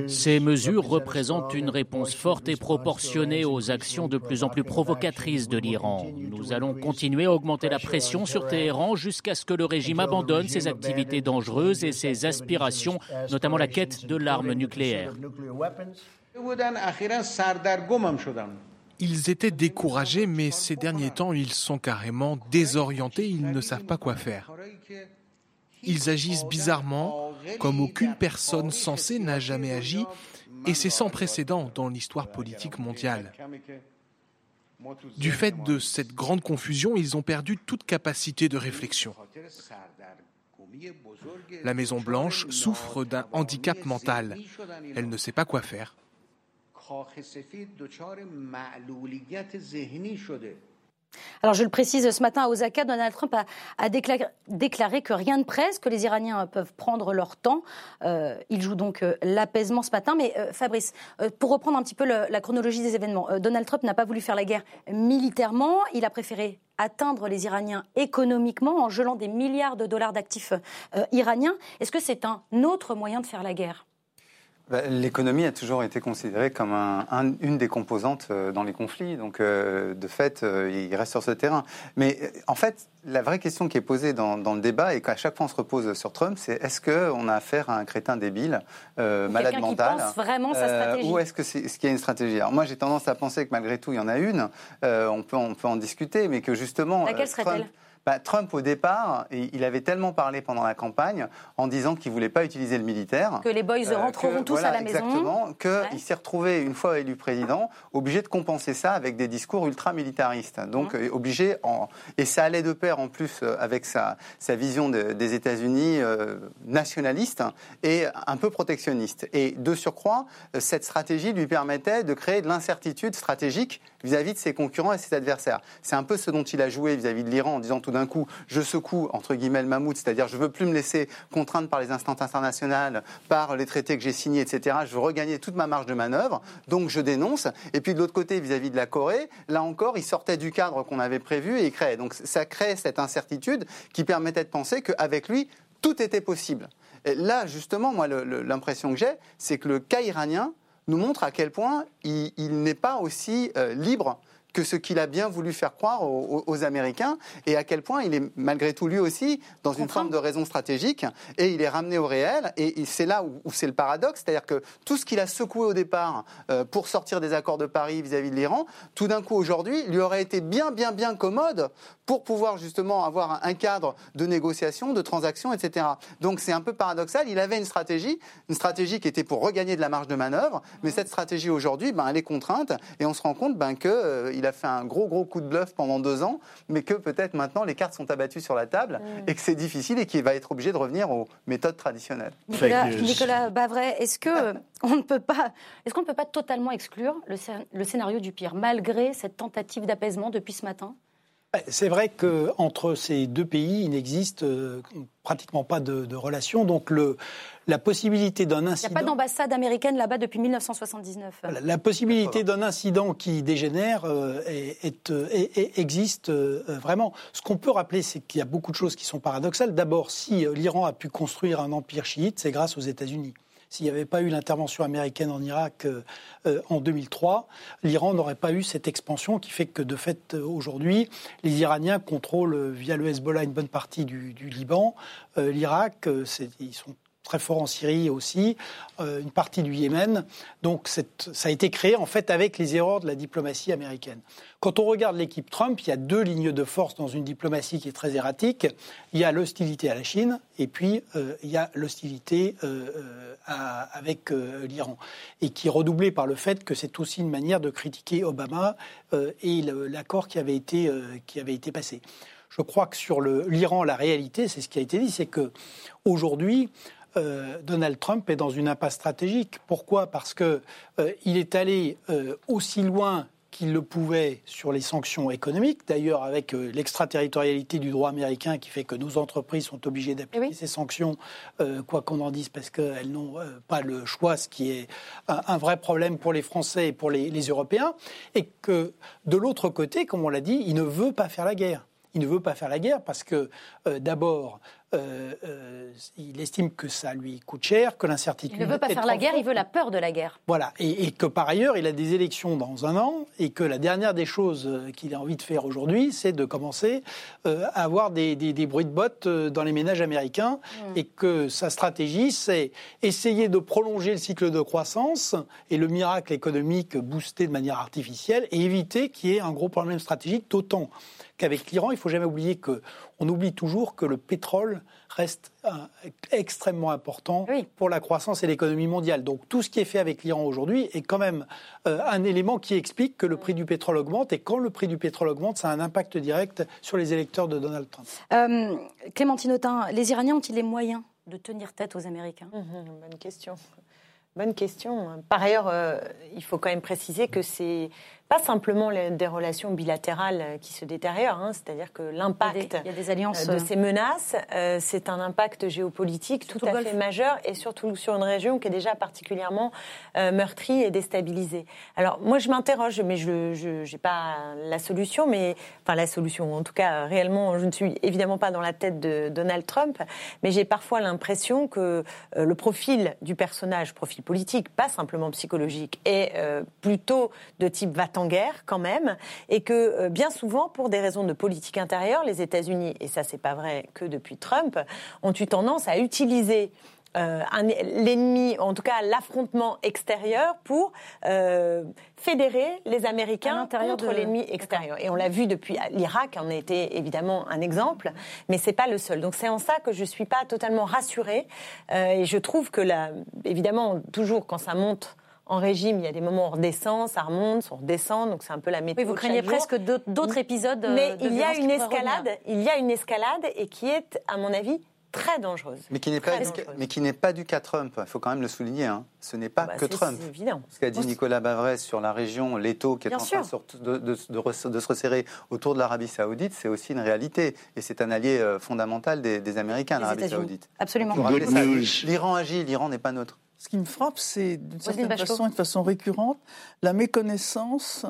Ces mesures représentent une réponse forte et proportionnée aux actions de plus en plus provocatrices de l'Iran. Nous allons continuer à augmenter la pression sur Téhéran jusqu'à ce que le régime abandonne ses activités dangereuses et ses aspirations, notamment la quête de l'arme nucléaire. Ils étaient découragés, mais ces derniers temps, ils sont carrément désorientés, ils ne savent pas quoi faire. Ils agissent bizarrement, comme aucune personne censée n'a jamais agi, et c'est sans précédent dans l'histoire politique mondiale. Du fait de cette grande confusion, ils ont perdu toute capacité de réflexion. La Maison Blanche souffre d'un handicap mental. Elle ne sait pas quoi faire. Alors je le précise, ce matin à Osaka, Donald Trump a, déclaré, que rien ne presse, que les Iraniens peuvent prendre leur temps. Euh, il joue donc euh, l'apaisement ce matin. Mais euh, Fabrice, pour reprendre un petit peu la chronologie des événements, Donald Trump n'a pas voulu faire la guerre militairement. Il a préféré atteindre les Iraniens économiquement en gelant des milliards de dollars d'actifs iraniens. Est-ce que c'est un autre moyen de faire la guerre? L'économie a toujours été considérée comme une des composantes euh, dans les conflits. Donc, euh, de fait, euh, il reste sur ce terrain. Mais en fait, la vraie question qui est posée dans, le débat et qu'à chaque fois on se repose sur Trump, c'est est-ce qu'on a affaire à un crétin débile, malade mental, qui pense vraiment sa stratégie. ou est-ce que c'est ce qu'il y a une stratégie? Alors moi, j'ai tendance à penser que malgré tout, il y en a une. on peut on peut en discuter, mais que justement, laquelle serait-elle? Bah, Trump, au départ, il avait tellement parlé pendant la campagne en disant qu'il ne voulait pas utiliser le militaire. Que les boys euh, rentreront tous à la maison. Exactement. Qu'il s'est retrouvé, une fois élu président, obligé de compenser ça avec des discours ultra-militaristes. Donc, euh, obligé. En... Et ça allait de pair, en plus, euh, avec sa, sa vision des États-Unis nationaliste et un peu protectionniste. Et de surcroît, cette stratégie lui permettait de créer de l'incertitude stratégique vis-à-vis de ses concurrents et ses adversaires. C'est un peu ce dont il a joué vis-à-vis de l'Iran en disant tout d'un coup, je secoue, entre guillemets, le mammouth, c'est-à-dire je veux plus me laisser contraindre par les instances internationales, par les traités que j'ai signés, etc. Je veux regagner toute ma marge de manœuvre, donc je dénonce. Et puis de l'autre côté, vis-à-vis de la Corée, là encore, il sortait du cadre qu'on avait prévu et il créait. Donc ça crée cette incertitude qui permettait de penser qu'avec lui, tout était possible. Et là, justement, moi, l'impression que j'ai, c'est que le cas iranien nous montre à quel point il, n'est pas aussi euh, libre que ce qu'il a bien voulu faire croire aux, Américains et à quel point il est malgré tout lui aussi dans une forme de raison stratégique et il est ramené au réel et, c'est là où, c'est le paradoxe, c'est-à-dire que tout ce qu'il a secoué au départ euh, pour sortir des accords de Paris vis-à-vis de l'Iran, tout d'un coup aujourd'hui lui aurait été bien bien bien commode pour pouvoir justement avoir un cadre de négociation, de transaction, etc. Donc c'est un peu paradoxal, il avait une stratégie, une stratégie qui était pour regagner de la marge de manœuvre, mais cette stratégie aujourd'hui, ben, elle est contrainte et on se rend compte ben, que euh, il a fait un gros, gros coup de bluff pendant deux ans, mais que peut-être maintenant les cartes sont abattues sur la table et que c'est difficile et qu'il va être obligé de revenir aux méthodes traditionnelles. Nicolas, Bavray, est-ce que on ne peut pas, est-ce qu'on ne peut pas totalement exclure le, le scénario du pire, malgré cette tentative d'apaisement depuis ce matin? C'est vrai qu'entre ces deux pays, il n'existe euh, pratiquement pas de, de relation. Donc le, la possibilité d'un incident. Il n'y a pas d'ambassade américaine là-bas depuis 1979. La possibilité d'un incident qui dégénère euh, existe euh, vraiment. Ce qu'on peut rappeler, c'est qu'il y a beaucoup de choses qui sont paradoxales. D'abord, si l'Iran a pu construire un empire chiite, c'est grâce aux États-Unis. S'il n'y avait pas eu l'intervention américaine en Irak euh, euh, en 2003, l'Iran n'aurait pas eu cette expansion qui fait que, de fait, euh, aujourd'hui, les Iraniens contrôlent via le Hezbollah une bonne partie du, Liban. L'Irak, ils sont très fort en Syrie aussi, une partie du Yémen. Donc ça a été créé en fait avec les erreurs de la diplomatie américaine. Quand on regarde l'équipe Trump, il y a deux lignes de force dans une diplomatie qui est très erratique. Il y a l'hostilité à la Chine et puis euh, il y a l'hostilité euh, euh, avec l'Iran. Et qui est redoublée par le fait que c'est aussi une manière de critiquer Obama et l'accord qui, avait été, qui avait été passé. Je crois que sur l'Iran, la réalité, c'est ce qui a été dit, c'est que aujourd'hui, Donald Trump est dans une impasse stratégique. Pourquoi? Parce que il est allé aussi loin qu'il le pouvait sur les sanctions économiques, d'ailleurs avec euh, l'extraterritorialité du droit américain qui fait que nos entreprises sont obligées d'appliquer ces sanctions, euh, quoi qu'on en dise, parce qu'elles n'ont euh, pas le choix, ce qui est un, vrai problème pour les Français et pour les, les Européens, et que de l'autre côté, comme on l'a dit, il ne veut pas faire la guerre. Il ne veut pas faire la guerre parce que, d'abord, euh, euh, il estime que ça lui coûte cher, que l'incertitude. Il ne veut pas faire la guerre, il veut la peur de la guerre. Voilà, et, que par ailleurs, il a des élections dans un an, et que la dernière des choses euh, qu'il a envie de faire aujourd'hui, c'est de commencer à avoir des, bruits de bottes dans les ménages américains, hmm. et que sa stratégie, c'est essayer de prolonger le cycle de croissance et le miracle économique boosté de manière artificielle, et éviter qu'il y ait un gros problème stratégique, d'autant qu'avec l'Iran, il ne faut jamais oublier que on oublie toujours que le pétrole reste extrêmement important pour la croissance et l'économie mondiale. Donc tout ce qui est fait avec l'Iran aujourd'hui est quand même euh, un élément qui explique que le prix du pétrole augmente et quand le prix du pétrole augmente, ça a un impact direct sur les électeurs de Donald Trump. Euh, Clémentine Autain, les Iraniens ont-ils les moyens de tenir tête aux Américains? Mmh, Bonne question. Bonne question. Par ailleurs, euh, il faut quand même préciser que c'est pas simplement des relations bilatérales euh, qui se détériorent, hein, c'est-à-dire que l'impact euh, de ces menaces, c'est un impact géopolitique tout à fait majeur et surtout sur une région qui est déjà particulièrement meurtrie et déstabilisée. Alors moi, je m'interroge, mais je n'ai pas la solution, mais enfin la solution, en tout cas réellement, je ne suis évidemment pas dans la tête de Donald Trump, mais j'ai parfois l'impression que le profil du personnage, profil politique, pas simplement psychologique, euh, plutôt de type va-t-en-guerre quand même, et que euh, bien souvent, pour des raisons de politique intérieure, les États-Unis, et ça c'est pas vrai que depuis Trump, ont eu tendance à utiliser euh, l'ennemi, en tout cas l'affrontement extérieur, pour euh, fédérer les Américains contre l'ennemi extérieur. Et on l'a vu depuis l'Irak, en a été évidemment un exemple, mais c'est pas le seul. Donc c'est en ça que je suis pas totalement rassurée. Euh, et je trouve que là, évidemment, toujours quand ça monte en régime, il y a des moments où on redescend, ça remonte, on redescend, donc c'est un peu la météo. Oui, vous craignez presque d'autres épisodes. Mais il y a une escalade, il y a une escalade et qui est, à mon avis, très dangeuse. Mais qui n'est pas, mais qui n'est pas du cas Trump. Il faut quand même le souligner. Hein. Ce n'est pas bah, que Trump. C'est évident. Ce qu'a dit Nicolas Bavrez sur la région, l'étau qui est en train de, de, se resserrer autour de l'Arabie Saoudite, c'est aussi une réalité. Et c'est un allié euh, fondamental des, Américains, l'Arabie Saoudite. Absolument. L'Iran agit, l'Iran n'est pas neutre. Ce qui me frappe, c'est d'une certaine façon, de façon récurrente, la méconnaissance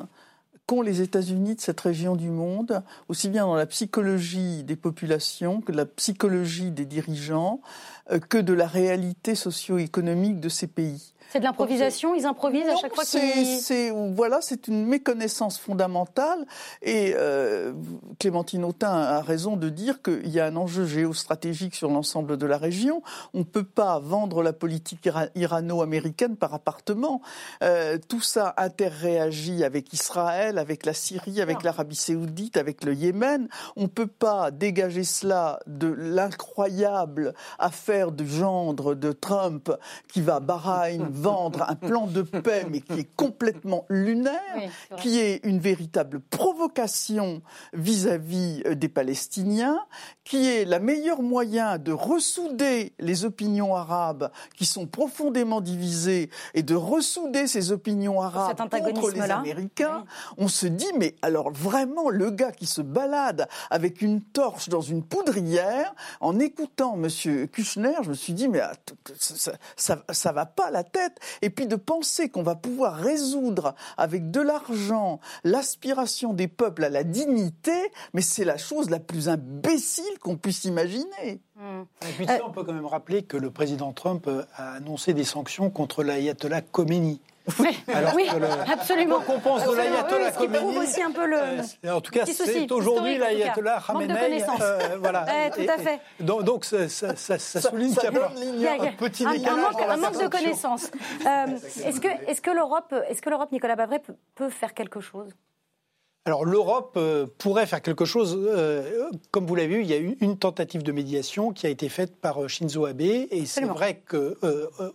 qu'ont les États-Unis de cette région du monde, aussi bien dans la psychologie des populations que de la psychologie des dirigeants, euh, que de la réalité socio-économique de ces pays. C'est de l'improvisation, ils improvisent à chaque fois qu'ils... Voilà, c'est une méconnaissance fondamentale. Et euh, Clémentine Autain a raison de dire qu'il y a un enjeu géostratégique sur l'ensemble de la région. On ne peut pas vendre la politique irano-américaine par appartement. Euh, tout ça interréagit avec Israël, avec la Syrie, avec l'Arabie saoudite, avec le Yémen. On ne peut pas dégager cela de l'incroyable affaire du gendre de Trump qui va Bahreïn, vendre un plan de paix, mais qui est complètement lunaire, qui est une véritable provocation vis-à-vis euh, des Palestiniens, qui est la meilleure moyen de ressouder les opinions arabes qui sont profondément divisées et de ressouder ces opinions arabes contre les Américains. On se dit, mais alors vraiment, le gars qui se balade avec une torche dans une poudrière, en écoutant M. Kushner, je me suis dit, mais ça, ça, ça va pas la tête. Et puis de penser qu'on va pouvoir résoudre avec de l'argent l'aspiration des peuples à la dignité, mais c'est la chose la plus imbécile qu'on puisse imaginer. Hmm. Et puis on peut quand même rappeler que le président Trump a annoncé des sanctions contre l'ayatollah Khomeini. Alors oui, absolument. Qu'on pense de l'ayatollah oui, Khomeini. aussi un peu le. Euh, en tout cas, c'est aujourd'hui l'ayatollah Khamenei. Euh, voilà. tout à fait. donc, donc ça, ça, ça, ça, souligne qu'il y a, un petit décalage. Un, manque, de connaissances. Euh, est-ce que, est-ce que l'Europe, est-ce que l'Europe, Nicolas Bavray, peut faire quelque chose? Alors l'Europe euh, pourrait faire quelque chose. Euh, comme vous l'avez vu, il y a eu une tentative de médiation qui a été faite par euh, Shinzo Abe, et c'est vrai que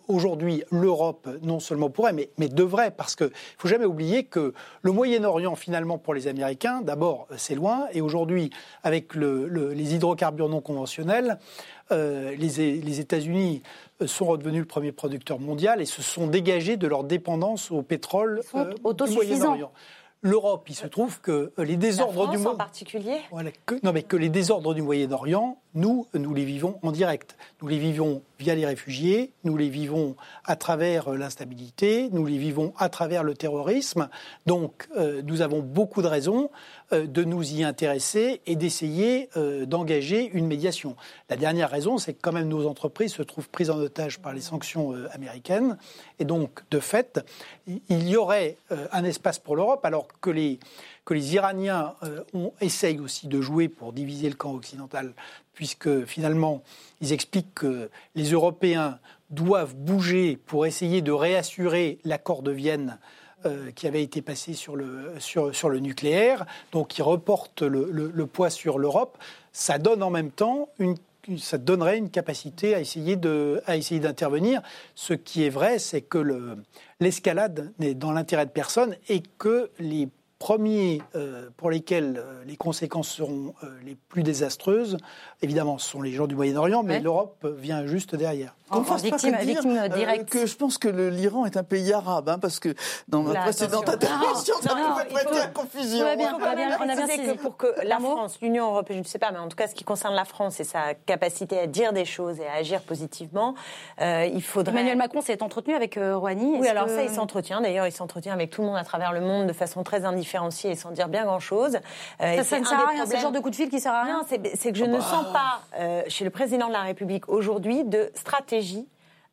aujourd'hui l'Europe non seulement pourrait, mais, mais devrait, parce qu'il ne faut jamais oublier que le Moyen-Orient finalement pour les Américains, d'abord c'est loin, et aujourd'hui avec les hydrocarbures non conventionnels, les, les États-Unis sont redevenus le premier producteur mondial et se sont dégagés de leur dépendance au pétrole du Moyen-Orient l'Europe, il se trouve que les désordres du monde. en particulier Non, mais que les désordres du Moyen-Orient, nous, nous les vivons en direct. Nous les vivons via les réfugiés, nous les vivons à travers l'instabilité, nous les vivons à travers le terrorisme. Donc, euh, nous avons beaucoup de raisons euh, de nous y intéresser et d'essayer euh, d'engager une médiation. La dernière raison, c'est que quand même nos entreprises se trouvent prises en otage par les sanctions américaines. Et donc, de fait, il y aurait un espace pour l'Europe, alors que les que les Iraniens euh, ont, essayent aussi de jouer pour diviser le camp occidental, puisque finalement, ils expliquent que les Européens doivent bouger pour essayer de réassurer l'accord de Vienne euh, qui avait été passé sur le, sur, sur le nucléaire, donc ils reportent le, le, poids sur l'Europe. Ça donne en même temps une ça donnerait une capacité à essayer de, à essayer d'intervenir. Ce qui est vrai, c'est que l'escalade n'est dans l'intérêt de personne et que les premiers euh, pour lesquels euh, les conséquences seront euh, les plus désastreuses, évidemment, ce sont les gens du Moyen-Orient, mais l'Europe vient juste derrière. Qu'on fasse victime, pas victime euh, directe. que je pense que l'Iran est un pays arabe, hein, parce que dans ma précédente intervention, ça pouvait prêter à confusion. On a bien, on a bien, que pour que la France, l'Union européenne, je ne sais pas, mais en tout cas, ce qui concerne la France et sa capacité à dire des choses et à agir positivement, euh, il faudrait. Emmanuel Macron s'est entretenu avec euh, Rouhani. Oui, alors ça, il s'entretient. D'ailleurs, il s'entretient avec tout le monde à travers le monde de façon très indifférenciée et sans dire bien grand-chose. Euh, ça, ne sert à rien. C'est le genre de coup de fil qui sert à rien. C'est que je ne sens pas chez le président de la République aujourd'hui de stratégie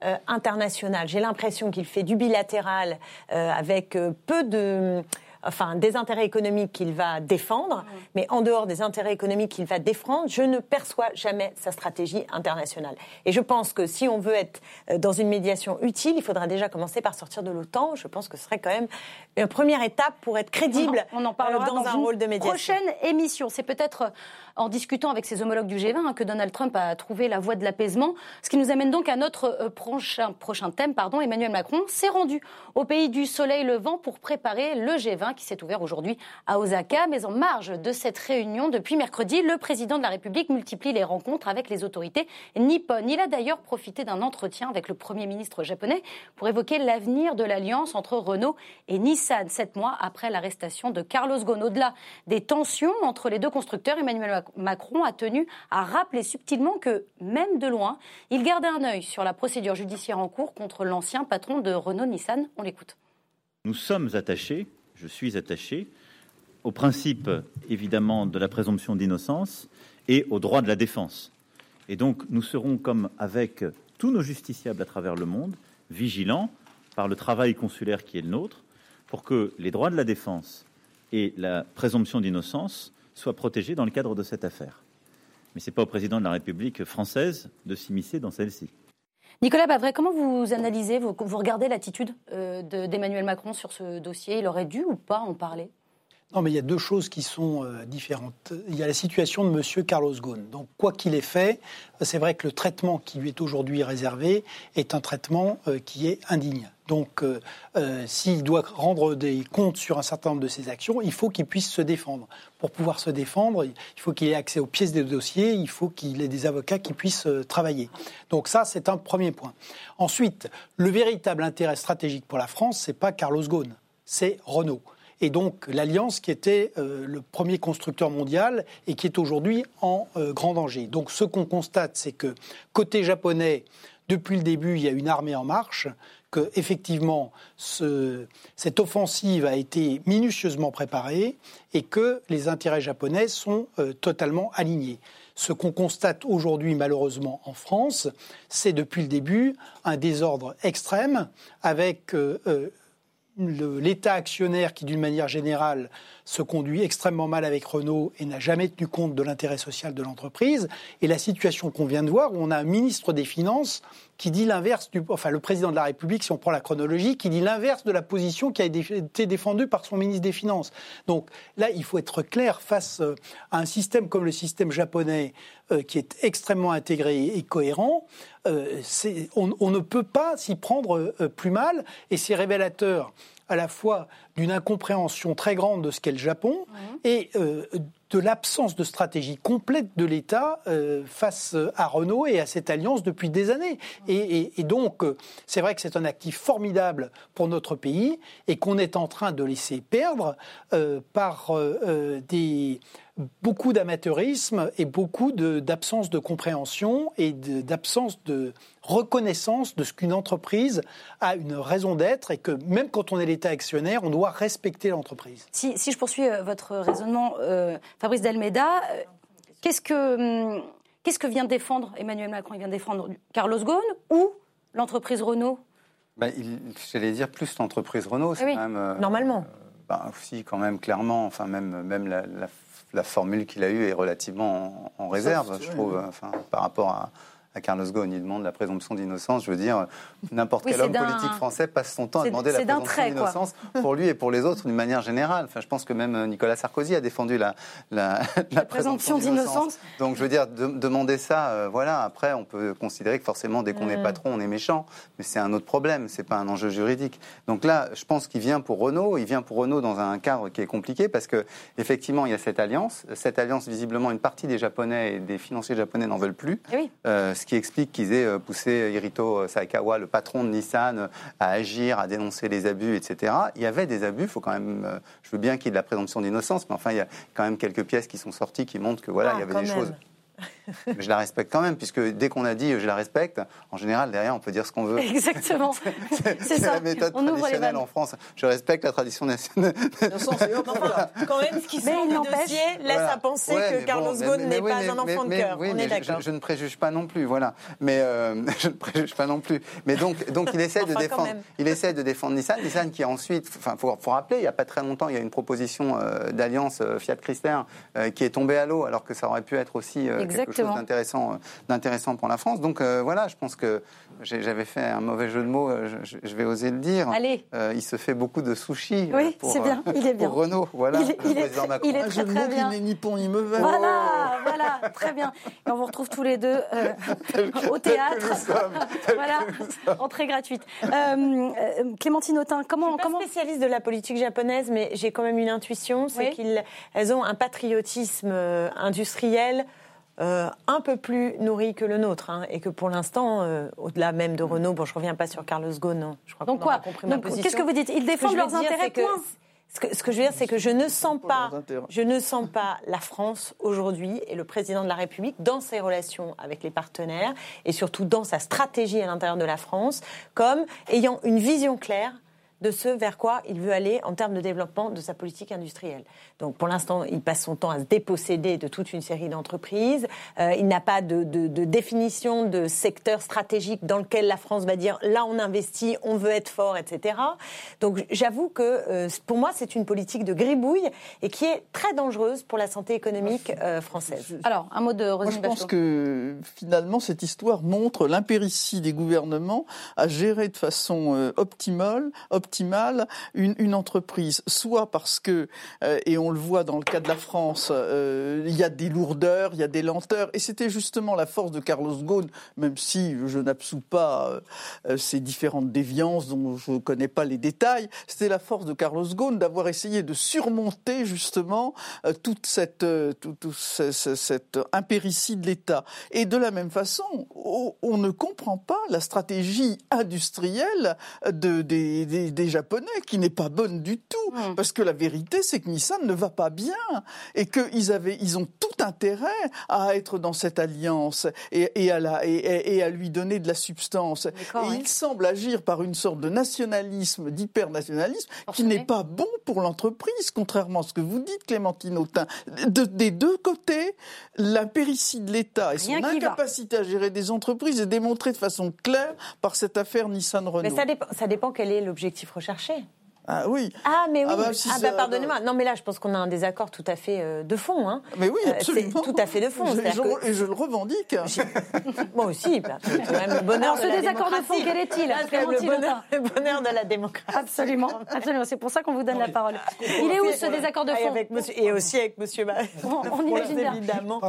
euh, international. J'ai l'impression qu'il fait du bilatéral euh, avec euh, peu de enfin des intérêts économiques qu'il va défendre, mais en dehors des intérêts économiques qu'il va défendre, je ne perçois jamais sa stratégie internationale. Et je pense que si on veut être euh, dans une médiation utile, il faudra déjà commencer par sortir de l'OTAN. Je pense que ce serait quand même une première étape pour être crédible on en, parlera dans, un rôle de médiation. Prochaine émission, c'est peut-être euh, en discutant avec ses homologues du G20 hein, que Donald Trump a trouvé la voie de l'apaisement, ce qui nous amène donc à notre euh, prochain, prochain thème. Pardon, Emmanuel Macron s'est rendu au pays du soleil levant pour préparer le G20 qui s'est ouvert aujourd'hui à Osaka. Mais en marge de cette réunion, depuis mercredi, le président de la République multiplie les rencontres avec les autorités nippones. Il a d'ailleurs profité d'un entretien avec le Premier ministre japonais pour évoquer l'avenir de l'alliance entre Renault et Nissan, sept mois après l'arrestation de Carlos Ghosn. Au-delà des tensions entre les deux constructeurs, Emmanuel Macron a tenu à rappeler subtilement que, même de loin, il gardait un œil sur la procédure judiciaire en cours contre l'ancien patron de Renault-Nissan. On l'écoute. Nous sommes attachés je suis attaché au principe, évidemment, de la présomption d'innocence et au droit de la défense. Et donc, nous serons, comme avec tous nos justiciables à travers le monde, vigilants par le travail consulaire qui est le nôtre, pour que les droits de la défense et la présomption d'innocence soient protégés dans le cadre de cette affaire. Mais ce n'est pas au président de la République française de s'immiscer dans celle-ci. Nicolas Bavray, comment vous analysez, vous, regardez l'attitude euh, d'Emmanuel Macron sur ce dossier? Il aurait dû ou pas en parler? Non, mais il y a deux choses qui sont euh, différentes. Il y a la situation de M. Carlos Ghosn. Donc, quoi qu'il ait fait, c'est vrai que le traitement qui lui est aujourd'hui réservé est un traitement euh, qui est indigne. Donc, euh, euh, s'il doit rendre des comptes sur un certain nombre de ses actions, il faut qu'il puisse se défendre. Pour pouvoir se défendre, il faut qu'il ait accès aux pièces des dossiers, il faut qu'il ait des avocats qui puissent euh, travailler. Donc ça, c'est un premier point. Ensuite, le véritable intérêt stratégique pour la France, c'est pas Carlos Ghosn, c'est Renault et donc l'Alliance qui était le premier constructeur mondial et qui est aujourd'hui en grand danger. Donc ce qu'on constate, c'est que côté japonais, depuis le début, il y a une armée en marche que effectivement cette offensive a été minutieusement préparée et que les intérêts japonais sont euh, totalement alignés. Ce qu'on constate aujourd'hui malheureusement en France, c'est depuis le début un désordre extrême avec euh, euh, l'État actionnaire qui, d'une manière générale, se conduit extrêmement mal avec Renault et n'a jamais tenu compte de l'intérêt social de l'entreprise, et la situation qu'on vient de voir, où on a un ministre des Finances qui dit l'inverse du, enfin le président de la République, si on prend la chronologie, qui dit l'inverse de la position qui a été défendue par son ministre des Finances. Donc là, il faut être clair face euh, à un système comme le système japonais, euh, qui est extrêmement intégré et cohérent. Euh, on, on, ne peut pas s'y prendre plus mal, et c'est révélateur à la fois d'une incompréhension très grande de ce qu'est le Japon mmh. et euh, de l'absence de stratégie complète de l'État euh, face à Renault et à cette alliance depuis des années. Mmh. Et, donc, euh, c'est vrai que c'est un actif formidable pour notre pays et qu'on est en train de laisser perdre par des beaucoup d'amateurisme et beaucoup d'absence de, compréhension et d'absence de, reconnaissance de ce qu'une entreprise a une raison d'être et que même quand on est l'État actionnaire, on doit respecter l'entreprise. Si, je poursuis euh, votre raisonnement, euh, Fabrice Delmeda, euh, qu'est-ce que, hum, qu'est-ce que vient défendre Emmanuel Macron? Il vient défendre Carlos Ghosn ou l'entreprise Renault? Ben, J'allais dire plus l'entreprise Renault. c'est quand même, Normalement. Ben, aussi, quand même, clairement, enfin, même, même la, la formule qu'il a eue est relativement en, réserve, je trouve, enfin, par rapport à, à Carlos Ghosn. Il demande la présomption d'innocence. Je veux dire, n'importe quel homme politique français passe son temps à demander la présomption d'innocence pour lui et pour les autres d'une manière générale. Enfin, je pense que même euh, Nicolas Sarkozy a défendu la, la, présomption d'innocence. Donc, je veux dire, demander ça, euh, voilà. Après, on peut considérer que forcément, dès qu'on est mm. patron, on est méchant. Mais c'est un autre problème. C'est pas un enjeu juridique. Donc là, je pense qu'il vient pour Renault. Il vient pour Renault dans un cadre qui est compliqué parce que effectivement, il y a cette alliance. Cette alliance, visiblement, une partie des Japonais et des financiers japonais n'en veulent plus. Eh oui. Euh, ce qui explique qu'ils aient euh, poussé Hirito Saikawa, le patron de Nissan, à agir, à dénoncer les abus, etc. Il y avait des abus, il faut quand même, euh, je veux bien qu'il y ait de la présomption d'innocence, mais enfin, il y a quand même quelques pièces qui sont sorties qui montrent que voilà, ah, il y avait des choses mais je la respecte quand même, puisque dès qu'on a dit je la respecte, en général, derrière, on peut dire ce qu'on veut. Exactement. c'est la méthode traditionnelle en France. Je respecte la tradition nationale. quand même, ce qui sort du dossier laisse à penser que Carlos Ghosn n'est pas un enfant de cœur. on est d'accord. Je, ne préjuge pas non plus, voilà. Mais euh, je ne préjuge pas non plus. Mais donc, donc il essaie de défendre. Il essaie de défendre Nissan. Nissan qui ensuite, enfin, faut, faut rappeler, il n'y a pas très longtemps, il y a une proposition euh, d'alliance euh, Fiat Chrysler qui est tombée à l'eau, alors que ça aurait pu être aussi quelque chose d'intéressant, euh, d'intéressant pour la France. Donc euh, voilà, je pense que j'avais fait un mauvais jeu de mots, euh, je, vais oser le dire. Allez. il se fait beaucoup de sushis. Oui, c'est bien, il est bien. Pour Renault, voilà. Il, il, est, il est, très, très bien. Il n'est ni pont ni mauvais. Voilà, voilà, très bien. Et on vous retrouve tous les deux au théâtre. voilà, entrée gratuite. Clémentine Autain, comment... Je suis pas spécialiste de la politique japonaise, mais j'ai quand même une intuition, c'est qu'elles ont un patriotisme industriel euh, un peu plus nourri que le nôtre, hein, et que pour l'instant, euh, au-delà même de Renault, bon, je reviens pas sur Carlos Ghosn, hein, je crois Donc quoi Qu'est-ce que vous dites Ils défendent leurs intérêts, que, ce que, ce que, je veux dire, c'est que je ne sens pas, je ne sens pas la France aujourd'hui et le président de la République dans ses relations avec les partenaires et surtout dans sa stratégie à l'intérieur de la France comme ayant une vision claire de ce vers quoi il veut aller en termes de développement de sa politique industrielle. Donc pour l'instant, il passe son temps à se déposséder de toute une série d'entreprises. Euh, il n'a pas de, définition de secteur stratégique dans lequel la France va dire là on investit, on veut être fort, etc. Donc j'avoue que euh, pour moi c'est une politique de gribouille et qui est très dangereuse pour la santé économique euh, française. Alors un mot de Rosine Je pense que finalement cette histoire montre l'impéritie des gouvernements à gérer de façon optimale, optimale optimale une, entreprise, soit parce que, euh, et on le voit dans le cas de la France, euh, il y a des lourdeurs, il y a des lenteurs, et c'était justement la force de Carlos Ghosn, même si je n'absous pas euh, ces différentes déviances dont je ne connais pas les détails, c'était la force de Carlos Ghosn d'avoir essayé de surmonter justement toute cette, toute, cette de l'État. Et de la même façon, on ne comprend pas la stratégie industrielle de, des, des Japonais qui n'est pas bonne du tout. Hmm. Parce que la vérité, c'est que Nissan ne va pas bien et qu'ils avaient, ils ont tout intérêt à être dans cette alliance et, et, à, la, et, et, à lui donner de la substance. Et il semble agir par une sorte de nationalisme, d'hypernationalisme, qui n'est pas bon pour l'entreprise, contrairement à ce que vous dites, Clémentine Autain. De, des deux côtés, l'impéritie de l'État et son incapacité à gérer des entreprises est démontrée de façon claire par cette affaire Nissan-Renault. Mais ça dépend, ça dépend quel est l'objectif recherché. Ah oui. Ah mais oui. Ah, bah, ah, bah pardonnez-moi. Non mais là je pense qu'on a un désaccord tout à fait euh, de fond. Hein. Mais oui euh, absolument. tout à fait de fond. Et je, le revendique. Moi aussi. Bah, le bonheur Alors, ce désaccord de fond quel est-il? Le bonheur, le bonheur de la démocratie. Absolument. Absolument. C'est pour ça qu'on vous donne la parole. Il est où ce désaccord de fond? Et aussi avec Monsieur. On, imagine évidemment.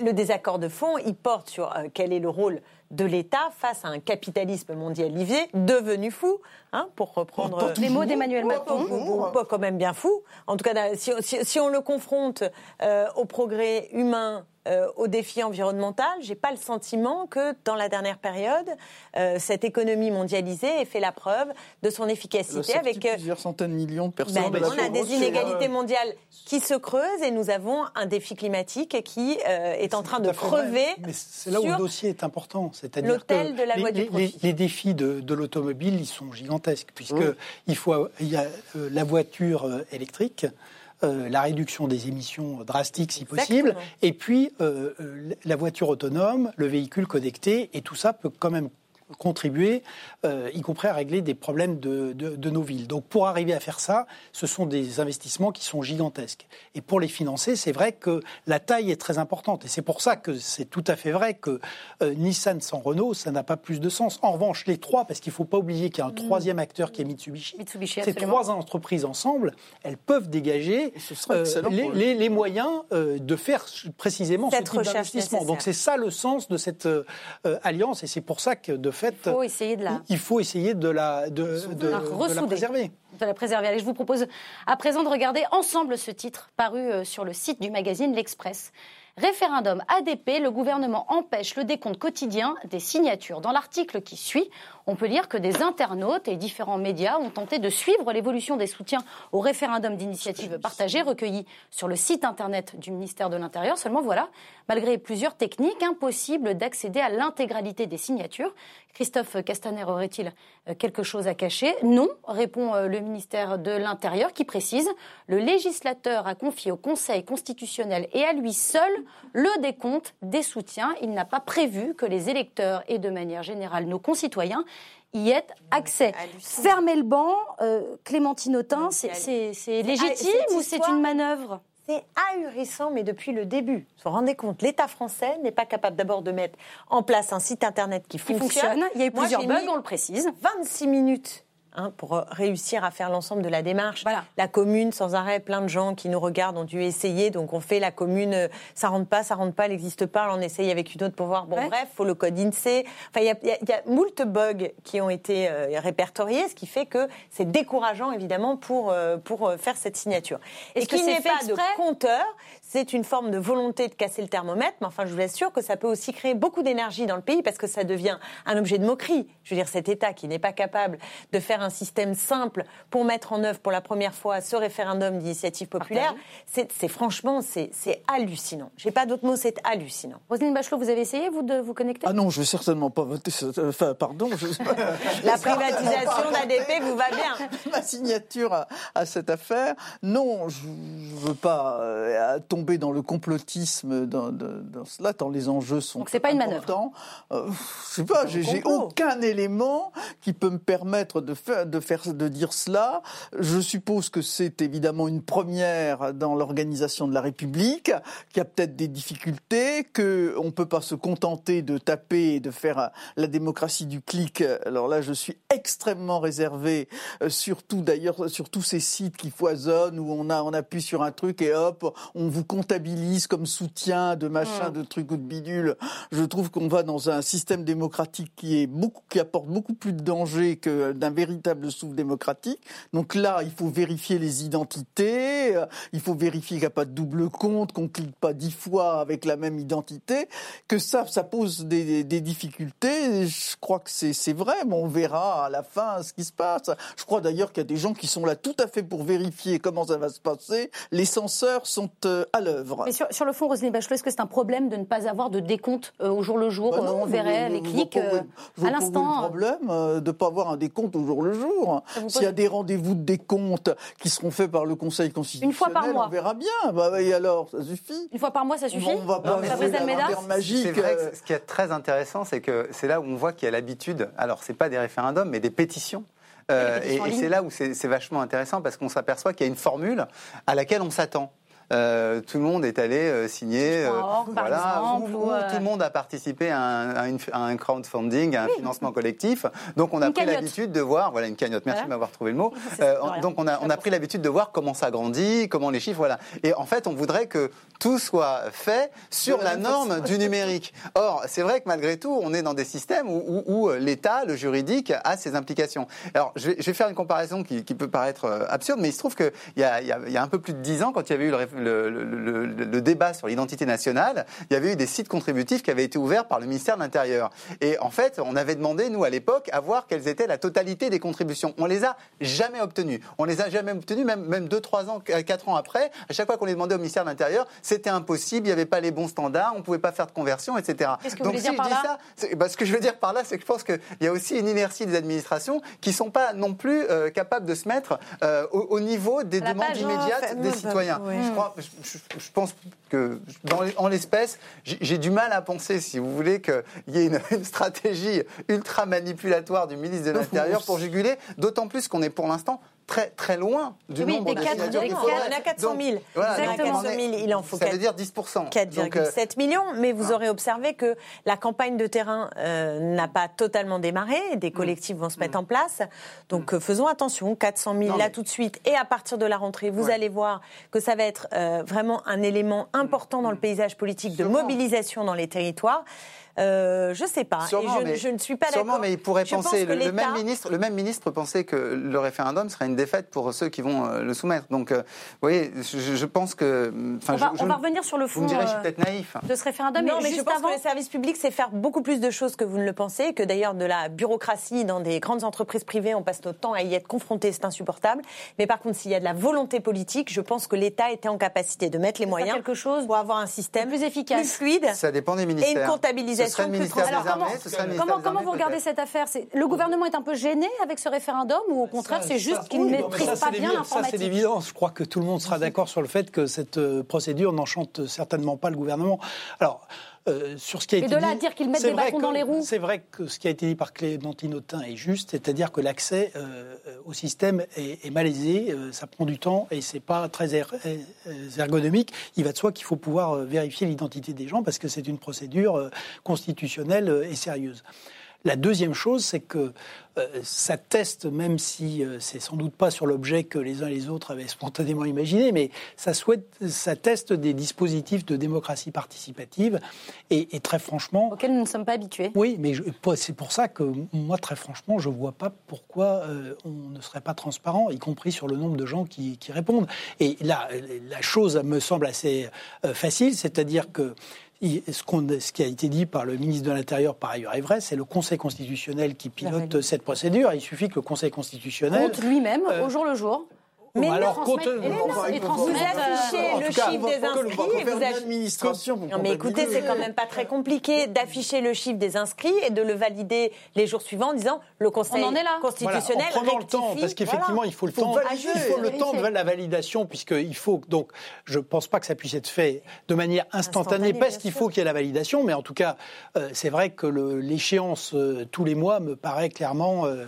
le désaccord de fond, il porte sur euh, quel est le rôle de l'État face à un capitalisme mondialisé devenu fou, hein, pour reprendre les mots d'Emmanuel Macron. Pas quand même bien fou. En tout cas, si, on le confronte euh, au progrès humain euh, au défi environnemental, j'ai pas le sentiment que dans la dernière période, euh, cette économie mondialisée ait fait la preuve de son efficacité avec euh, plusieurs centaines de millions de personnes. Ben, on a des inégalités mondiales qui se creusent et nous avons un défi climatique qui est en train de crever. Mais c'est là où le dossier est important, c'est-à-dire l'hôtel de la les, du les, défis de, l'automobile, ils sont gigantesques puisque il faut il y a la voiture électrique. Euh, la réduction des émissions drastiques si possible, et puis euh, euh, la voiture autonome, le véhicule connecté, et tout ça peut quand même contribuer, euh, y compris à régler des problèmes de, de, nos villes. Donc pour arriver à faire ça, ce sont des investissements qui sont gigantesques. Et pour les financer, c'est vrai que la taille est très importante. Et c'est pour ça que c'est tout à fait vrai que euh, Nissan sans Renault, ça n'a pas plus de sens. En revanche, les trois, parce qu'il ne faut pas oublier qu'il y a un mm. troisième acteur qui est Mitsubishi, Mitsubishi ces trois entreprises ensemble, elles peuvent dégager euh, les, les, moyens de faire précisément ce type d'investissement. Donc c'est ça le sens de cette alliance. Et c'est pour ça que de fait, il faut essayer de la, il faut essayer de la, de, de, la préserver. De la préserver. Allez, je vous propose à présent de regarder ensemble ce titre paru euh, sur le site du magazine L'Express. Référendum ADP, le gouvernement empêche le décompte quotidien des signatures. Dans l'article qui suit, on peut lire que des internautes et différents médias ont tenté de suivre l'évolution des soutiens au référendum d'initiative partagée recueilli sur le site internet du ministère de l'Intérieur. Seulement voilà, malgré plusieurs techniques, impossible d'accéder à l'intégralité des signatures. Christophe Castaner aurait-il euh, quelque chose à cacher? Non, répond euh, le ministère de l'Intérieur qui précise le législateur a confié au Conseil constitutionnel et à lui seul le décompte des soutiens. Il n'a pas prévu que les électeurs et de manière générale nos concitoyens y ait accès. Fermer le banc, euh, Clémentine Autain, c'est légitime ou c'est une manœuvre? C'est ahurissant, mais depuis le début. Vous vous rendez compte, l'État français n'est pas capable d'abord de mettre en place un site Internet qui, fonctionne. Il y a eu plusieurs bugs, on le précise. 26 minutes Hein, pour euh, réussir à faire l'ensemble de la démarche. La commune, sans arrêt, plein de gens qui nous regardent ont dû essayer. Donc on fait la commune, euh, ça rentre pas, ça rentre pas, elle n'existe pas. On essaye avec une autre pour voir. Bon, bref, faut le code INSEE. Enfin, il y a, y, a, moult bugs qui ont été euh, répertoriés, ce qui fait que c'est décourageant évidemment pour pour faire cette signature. Et ce qui n'est pas de compteur, c'est une forme de volonté de casser le thermomètre. Mais enfin, je vous assure que ça peut aussi créer beaucoup d'énergie dans le pays parce que ça devient un objet de moquerie. Je veux dire, cet État qui n'est pas capable de faire un système simple pour mettre en œuvre pour la première fois ce référendum d'initiative populaire, c'est franchement, c'est hallucinant. J'ai pas d'autre mot, c'est hallucinant. Roselyne Bachelot, vous avez essayé, vous, de vous connecter? Ah non, je vais certainement pas voter. Enfin, pardon. Je... la privatisation d'ADP vous va bien. Ma signature à, cette affaire, non, je veux pas euh, tomber dans le complotisme dans, dans, cela, tant les enjeux sont Donc c'est pas une manœuvre. Euh, je sais pas, j'ai aucun élément qui peut me permettre de faire de faire de dire cela. Je suppose que c'est évidemment une première dans l'organisation de la République, qu'il y a peut-être des difficultés, que on peut pas se contenter de taper et de faire la démocratie du clic. Alors là, je suis extrêmement réservé, euh, surtout d'ailleurs sur tous ces sites qui foisonnent où on a on appuie sur un truc et hop, on vous comptabilise comme soutien de machin, mmh. de trucs ou de bidule. Je trouve qu'on va dans un système démocratique qui est beaucoup qui apporte beaucoup plus de danger que d'un véritable souffle démocratique. Donc là, il faut vérifier les identités, euh, il faut vérifier qu'il n'y a pas de double compte, qu'on clique pas dix fois avec la même identité, que ça, ça pose des, des difficultés. Je crois que c'est vrai, mais on verra à la fin ce qui se passe. Je crois d'ailleurs qu'il y a des gens qui sont là tout à fait pour vérifier comment ça va se passer. Les censeurs sont euh, à l'œuvre. Mais sur, sur, le fond, Roselyne Bachelot, est-ce que c'est un problème de ne pas avoir de décompte euh, au jour le jour bah On verrait les clics à l'instant. problème de ne pas avoir un décompte au jour le jour. S'il y a des rendez-vous de décompte qui seront faits par le Conseil constitutionnel, Une fois par mois. on verra bien. Bah, et alors, ça suffit Une fois par mois, ça suffit On va pas magique. C'est vrai que ce qui est très intéressant, c'est que c'est là où on voit qu'il y a l'habitude. Alors, c'est pas des référendums, mais des pétitions. Euh, et, et c'est là où c'est vachement intéressant parce qu'on s'aperçoit qu'il y a une formule à laquelle on s'attend. Euh, tout le monde est allé euh, signer, euh, voilà, tout le monde a participé à un, un, crowdfunding, à un financement collectif. Donc on a pris l'habitude de voir, voilà une cagnotte. Merci de m'avoir trouvé le mot. donc on a on a pris l'habitude de voir comment ça grandit, comment les chiffres, voilà. Et en fait, on voudrait que tout soit fait sur la norme du numérique. Or, c'est vrai que malgré tout, on est dans des systèmes où, où, l'État, le juridique, a ses implications. Alors, je vais, je vais faire une comparaison qui, qui, peut paraître absurde, mais il se trouve qu'il y, y a un peu plus de dix ans, quand il y avait eu le le, le, le, débat sur l'identité nationale, il y avait eu des sites contributifs qui avaient été ouverts par le ministère de l'Intérieur. Et en fait, on avait demandé, nous, à l'époque, à voir quelles étaient la totalité des contributions. On les a jamais obtenues. On les a jamais obtenues, même, même 2, 3 ans, 4 ans après. À chaque fois qu'on les demandait au ministère de l'Intérieur, c'était impossible, il n'y avait pas les bons standards, on ne pouvait pas faire de conversion, etc. Que Donc, vous si dire par là ça, bah, ce que je veux dire par là, c'est que je pense qu'il y a aussi une inertie des administrations qui ne sont pas non plus euh, capables de se mettre euh, au, niveau des demandes immédiates des citoyens. Je, crois, je, pense que, dans, en l'espèce, j'ai du mal à penser, si vous voulez, qu'il y ait une, une, stratégie ultra manipulatoire du ministre de l'Intérieur pour juguler, d'autant plus qu'on est pour l'instant très très loin du oui, nombre des de signatures qu'il On a 400 000. voilà, Exactement. 400 000, il en faut ça veut dire 10 4,7 euh, millions. Mais vous aurez observé que la campagne de terrain euh, n'a pas totalement démarré. Des mm. collectifs vont se mettre mm. en place. Donc mm. euh, faisons attention. 400 000 là tout de suite. Et à partir de la rentrée, vous allez voir que ça va être euh, vraiment un élément important dans le paysage politique de mobilisation dans les territoires. Euh, je sais pas. je, je, ne suis pas d'accord. Sûrement, mais il pourrait penser. Le, même ministre, le même ministre pensait que le référendum serait une défaite pour ceux qui vont euh, le soumettre. Donc, euh, vous voyez, je, pense que. On va, on va, revenir sur le fond. Vous me direz, je suis peut-être naïf. De ce référendum. Non, mais, je pense que le service public, c'est faire beaucoup plus de choses que vous ne le pensez, que d'ailleurs de la bureaucratie dans des grandes entreprises privées, on passe notre temps à y être confronté, c'est insupportable. Mais par contre, s'il y a de la volonté politique, je pense que l'État était en capacité de mettre les moyens quelque chose pour avoir un système plus efficace, plus fluide. Ça dépend des ministères. Et une comptabilisation plus comment, vous regardez cette affaire Le gouvernement est un peu gêné avec ce référendum ou au contraire c'est juste qu'il ne maîtrise pas bien l'informatique Ça c'est évident. Je crois que tout le monde sera d'accord sur le fait que cette euh, procédure n'enchante certainement pas le gouvernement. Alors. Euh, sur ce qui a été de là à dire qu'ils mettent des bâtons dans les roues. C'est vrai que ce qui a été dit par Clémentine Autain est juste, c'est-à-dire que l'accès euh, au système est, malaisé, ça prend du temps et c'est pas très er, ergonomique. Il va de soi qu'il faut pouvoir vérifier l'identité des gens parce que c'est une procédure constitutionnelle et sérieuse. La deuxième chose, c'est que euh, ça teste, même si euh, c'est sans doute pas sur l'objet que les uns et les autres avaient spontanément imaginé, mais ça, souhaite, ça teste des dispositifs de démocratie participative. Et, très franchement. Auxquels nous ne sommes pas habitués. Oui, mais c'est pour ça que moi, très franchement, je ne vois pas pourquoi euh, on ne serait pas transparent, y compris sur le nombre de gens qui, qui répondent. Et là, la chose me semble assez facile, c'est-à-dire que ce, qui a été dit par le ministre de l'Intérieur, par ailleurs, est vrai. C'est le Conseil constitutionnel qui pilote cette procédure. Il suffit que le Conseil constitutionnel. Compte lui-même, euh, au jour le jour. Mais alors, vous affichez le chiffre des inscrits et vous administration. Non, mais écoutez, c'est quand même pas très compliqué d'afficher le chiffre des inscrits et de le valider les jours suivants en disant le Conseil constitutionnel voilà, en prenant le temps, parce qu'effectivement, il faut le temps, il faut le temps de la validation, puisqu'il faut donc, je pense pas que ça puisse être fait de manière instantanée, parce qu'il faut qu'il y ait la validation, mais en tout cas, euh, c'est vrai que l'échéance euh, tous les mois me paraît clairement euh,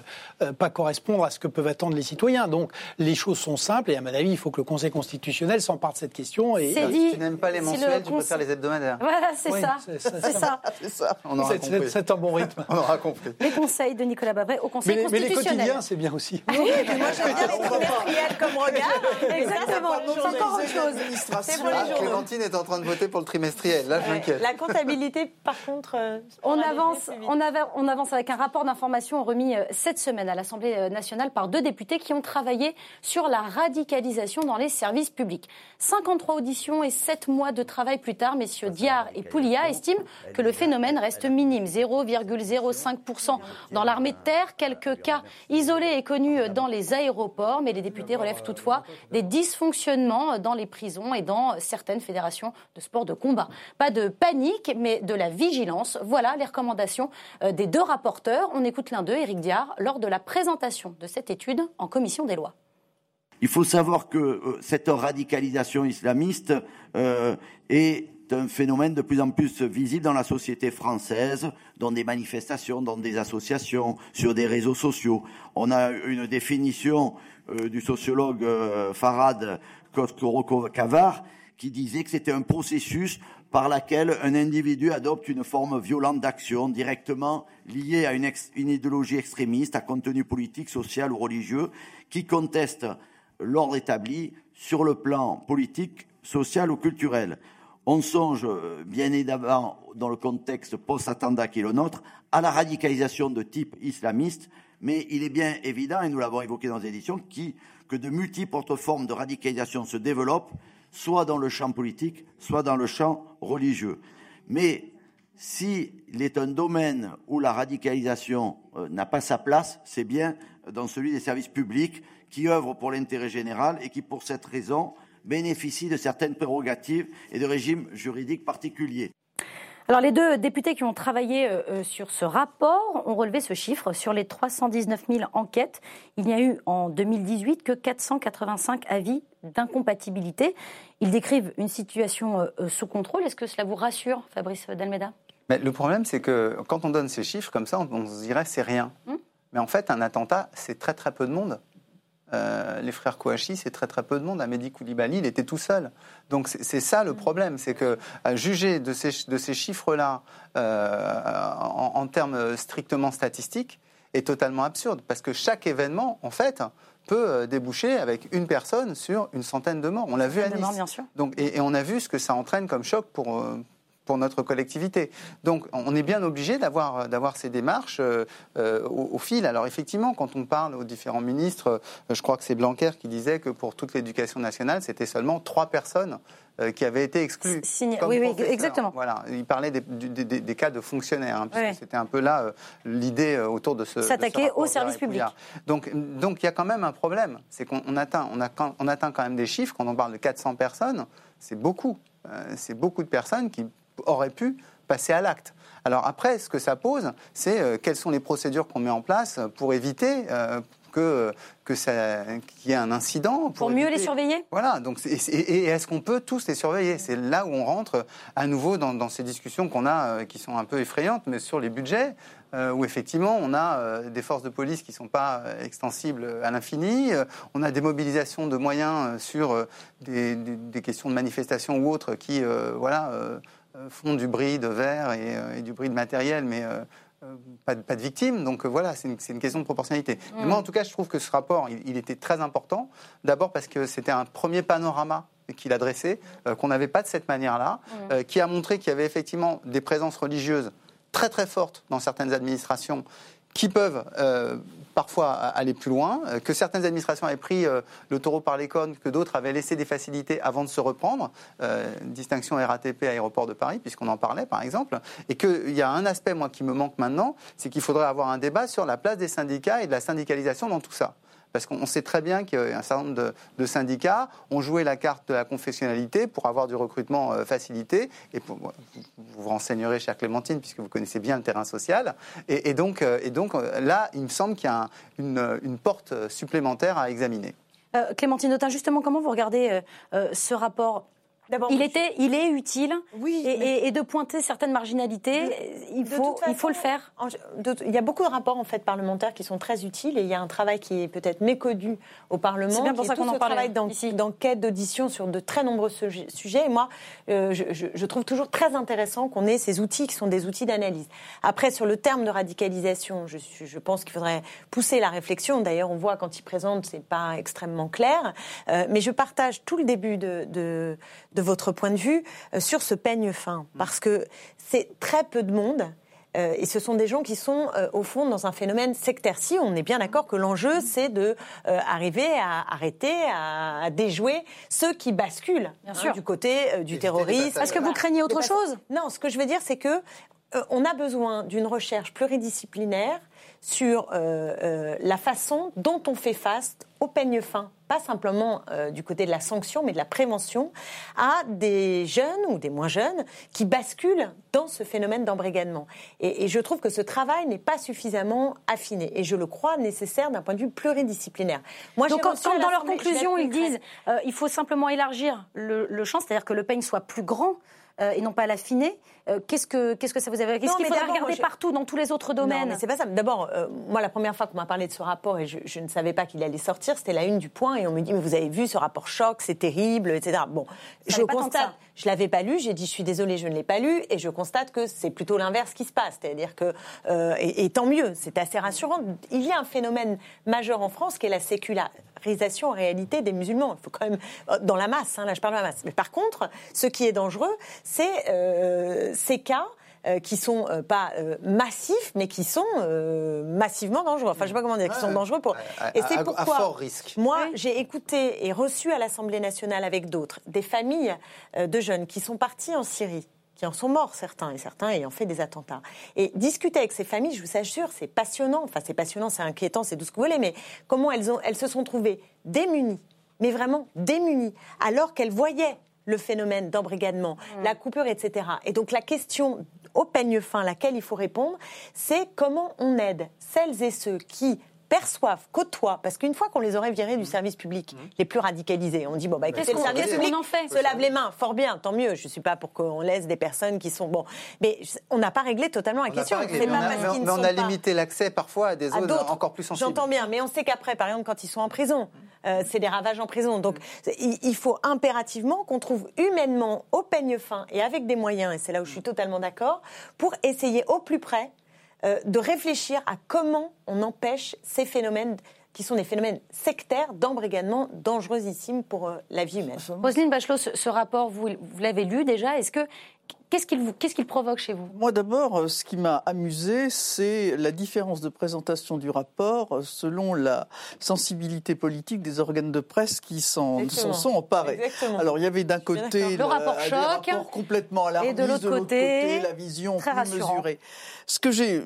pas correspondre à ce que peuvent attendre les citoyens. Donc, les choses sont simple et à mon avis, il faut que le Conseil constitutionnel s'empare de cette question. Et si tu n'aimes pas les mensuels, tu préfères les hebdomadaires. Voilà, c'est ça. C'est ça. ça. On aura compris. C'est un bon rythme. On aura compris. Les conseils de Nicolas Babret au Conseil constitutionnel. Mais les quotidiens, c'est bien aussi. Oui, moi j'aime bien les trimestriels comme regard. Exactement. C'est encore autre chose. C'est pour les Clémentine est en train de voter pour le trimestriel. Là, je m'inquiète. La comptabilité, par contre, euh, on avance. On avance avec un rapport d'information remis euh, cette semaine à l'Assemblée euh, nationale par deux députés qui ont travaillé sur la radicalisation dans les services publics. 53 auditions et 7 mois de travail plus tard, messieurs Diard et Poulia estiment que le phénomène reste minime, 0,05% dans l'armée de terre, quelques cas isolés et connus dans les aéroports, mais les députés relèvent toutefois des dysfonctionnements dans les prisons et dans certaines fédérations de sport de combat. Pas de panique, mais de la vigilance. Voilà les recommandations euh, des deux rapporteurs. On écoute l'un d'eux, Éric Diard, lors de la présentation de cette étude en commission des lois. Il faut savoir que euh, cette radicalisation islamiste euh, est un phénomène de plus en plus visible dans la société française, dans des manifestations, dans des associations, sur des réseaux sociaux. On a une définition euh, du sociologue Farad Koskoro-Kavar qui disait que c'était un processus par lequel un individu adopte une forme violente d'action directement liée à une idéologie extrémiste, à contenu politique, social ou religieux, qui conteste l'ordre établi sur le plan politique, social ou culturel. On songe euh, bien évidemment, dans le contexte post-attentat qui est le nôtre, à la radicalisation de type islamiste, mais il est bien évident, et nous l'avons évoqué dans les éditions, que de multiples autres formes de radicalisation se développent, soit dans le champ politique, soit dans le champ religieux. Mais s'il est un domaine où la radicalisation euh, n'a pas sa place, c'est bien dans celui des services publics qui œuvrent pour l'intérêt général et qui, pour cette raison, bénéficient de certaines prérogatives et de régimes juridiques particuliers. Alors les deux députés qui ont travaillé euh, euh, sur ce rapport ont relevé ce chiffre. Sur les 319 000 enquêtes, il n'y a eu en 2018 que 485 avis d'incompatibilité. Ils décrivent une situation sous contrôle. Est-ce que cela vous rassure, Fabrice Dalmeda? Mais Le problème, c'est que quand on donne ces chiffres comme ça, on, se dirait c'est rien. Hum Mais en fait, un attentat, c'est très très peu de monde. Euh, les frères Kouachi, c'est très très peu de monde. Amédi Koulibaly, il était tout seul. Donc c'est ça le problème, c'est que juger de ces, de ces chiffres-là euh, en, termes strictement statistiques est totalement absurde, parce que chaque événement, en fait, peut euh, déboucher avec une personne sur une centaine de morts. On l'a vu à Nice. bien sûr. Donc, et, et, on a vu ce que ça entraîne comme choc pour, pour notre collectivité. Donc on est bien obligé d'avoir, d'avoir ces démarches euh, euh, au, fil. Alors effectivement, quand on parle aux différents ministres, euh, je crois que c'est Blanquer qui disait que pour toute l'éducation nationale, c'était seulement trois personnes qui avaient été exclues. oui, oui, exactement. Voilà, il parlait des, des, cas de fonctionnaires, hein, c'était un peu là l'idée autour de ce. S'attaquer au service public. Donc, donc il y a quand même un problème, c'est qu'on atteint, on, a, on atteint quand même des chiffres. Quand on parle de 400 personnes, c'est beaucoup. c'est beaucoup de personnes qui aurait pu passer à l'acte. Alors après, ce que ça pose, c'est euh, quelles sont les procédures qu'on met en place pour éviter euh, que que ça qu'il y ait un incident pour, mieux les surveiller. Voilà. Donc et, est-ce qu'on peut tous les surveiller? C'est là où on rentre à nouveau dans, ces discussions qu'on a euh, qui sont un peu effrayantes, mais sur les budgets. où effectivement on a des forces de police qui ne sont pas extensibles à l'infini, on a des mobilisations de moyens sur des, des, questions de manifestation ou autres qui, voilà, euh, font du bruit de verre et, euh, du bruit de matériel, mais euh, pas, de, pas, de, victimes. Donc voilà, c'est une, question de proportionnalité. moi, en tout cas, je trouve que ce rapport, il, était très important. D'abord parce que c'était un premier panorama qu'il a dressé, qu'on n'avait pas de cette manière-là, qui a montré qu'il y avait effectivement des présences religieuses très très fortes dans certaines administrations qui peuvent parfois aller plus loin, euh, que certaines administrations avaient pris euh, le taureau par les cornes, que d'autres avaient laissé des facilités avant de se reprendre, euh, distinction RATP aéroport de Paris, puisqu'on en parlait par exemple, et qu'il y a un aspect, moi, qui me manque maintenant, c'est qu'il faudrait avoir un débat sur la place des syndicats et de la syndicalisation dans tout ça. Parce qu'on sait très bien qu'un certain nombre de, syndicats ont joué la carte de la confessionnalité pour avoir du recrutement euh, facilité. Et vous vous renseignerez, chère Clémentine, puisque vous connaissez bien le terrain social. Et, donc, euh, donc là, il me semble qu'il y a une, une, porte supplémentaire à examiner. Clémentine Autain, justement, comment vous regardez ce rapport il, était, il est utile. Oui, et, de pointer certaines marginalités, il, faut, il faut le faire. il y a beaucoup de rapports en fait parlementaires qui sont très utiles et il y a un travail qui est peut-être méconnu au Parlement. C'est bien pour ça qu'on en parle d'enquête, d'audition sur de très nombreux sujets. Et moi, euh, je, trouve toujours très intéressant qu'on ait ces outils qui sont des outils d'analyse. Après, sur le terme de radicalisation, je, je pense qu'il faudrait pousser la réflexion. D'ailleurs, on voit quand il présente, c'est pas extrêmement clair. Euh, mais je partage tout le début de, de de votre point de vue euh, sur ce peigne fin Parce que c'est très peu de monde. Euh, et ce sont des gens qui sont euh, au fond dans un phénomène sectaire. Si on est bien d'accord que l'enjeu c'est de arriver à arrêter, à, déjouer ceux qui basculent hein, du côté du terrorisme. Est-ce que vous craignez autre chose? Non, ce que je veux dire c'est que on a besoin d'une recherche pluridisciplinaire sur la façon dont on fait face au peigne fin pas simplement euh, du côté de la sanction, mais de la prévention, à des jeunes ou des moins jeunes qui basculent dans ce phénomène d'embrigadement. Et, je trouve que ce travail n'est pas suffisamment affiné, et je le crois nécessaire d'un point de vue pluridisciplinaire. Moi, Donc, quand, dans leur conclusion, ils disent euh, il faut simplement élargir le, le champ, c'est-à-dire que le peigne soit plus grand, euh, et non pas l'affiner. Euh, qu'est-ce que qu'est-ce que ça vous avait Qu'est-ce qu'il faudrait regarder partout dans tous les autres domaines Non, c'est pas ça. D'abord, euh, moi, la première fois qu'on m'a parlé de ce rapport et je, ne savais pas qu'il allait sortir, c'était la une du Point et on me dit mais vous avez vu ce rapport choc, c'est terrible, etc. Bon, je constate, je l'avais pas lu, j'ai dit je suis désolée, je ne l'ai pas lu et je constate que c'est plutôt l'inverse qui se passe, c'est-à-dire que et, et, tant mieux, c'est assez rassurant. Il y a un phénomène majeur en France qui est la sécula en réalité des musulmans. Il faut quand même euh, dans la masse. Hein, là, je parle de la masse. Mais par contre, ce qui est dangereux, c'est euh, ces cas euh, qui sont pas massifs, mais qui sont massivement dangereux. Enfin, je sais pas comment dire, qui sont dangereux pour. Et c'est pourquoi. À fort risque. Moi, j'ai écouté et reçu à l'Assemblée nationale avec d'autres des familles de jeunes qui sont partis en Syrie qui en sont morts, certains, et certains ayant fait des attentats. Et discuter avec ces familles, je vous assure, c'est passionnant. Enfin, c'est passionnant, c'est inquiétant, c'est tout ce que vous voulez, mais comment elles, ont, elles se sont trouvées démunies, mais vraiment démunies, alors qu'elles voyaient le phénomène d'embrigadement, mmh. la coupure, etc. Et donc la question au peigne fin, laquelle il faut répondre, c'est comment on aide celles et ceux qui perçoivent, côtoient, parce qu'une fois qu'on les aurait virés du mmh. service public, mmh. les plus radicalisés, on dit bon bah écoutez, le service public en fait se lave les mains, fort bien, tant mieux. Je suis pas pour qu'on laisse des personnes qui sont bon, mais on n'a pas réglé totalement la question. mais, on a, limité l'accès parfois à des zones encore plus sensibles. J'entends bien, mais on sait qu'après, par exemple, quand ils sont en prison, euh, c'est des ravages en prison. Donc il, faut impérativement qu'on trouve humainement, au peigne fin et avec des moyens, et c'est là où je suis totalement d'accord, pour essayer au plus près euh, de réfléchir à comment on empêche ces phénomènes qui sont des phénomènes sectaires d'embrigadement dangereusissimes pour euh, la vie humaine. Roselyne Bachelot, ce, rapport, vous, vous l'avez lu déjà. Est-ce que Qu'est-ce qu'il qu'est-ce provoque chez vous? Moi, d'abord, euh, ce qui m'a amusé, c'est la différence de présentation du rapport selon la sensibilité politique des organes de presse qui s'en sont emparés. Alors, il y avait d'un côté le, rapport choc, complètement alarmiste, et de l'autre côté, la vision plus mesurée. Ce que j'ai,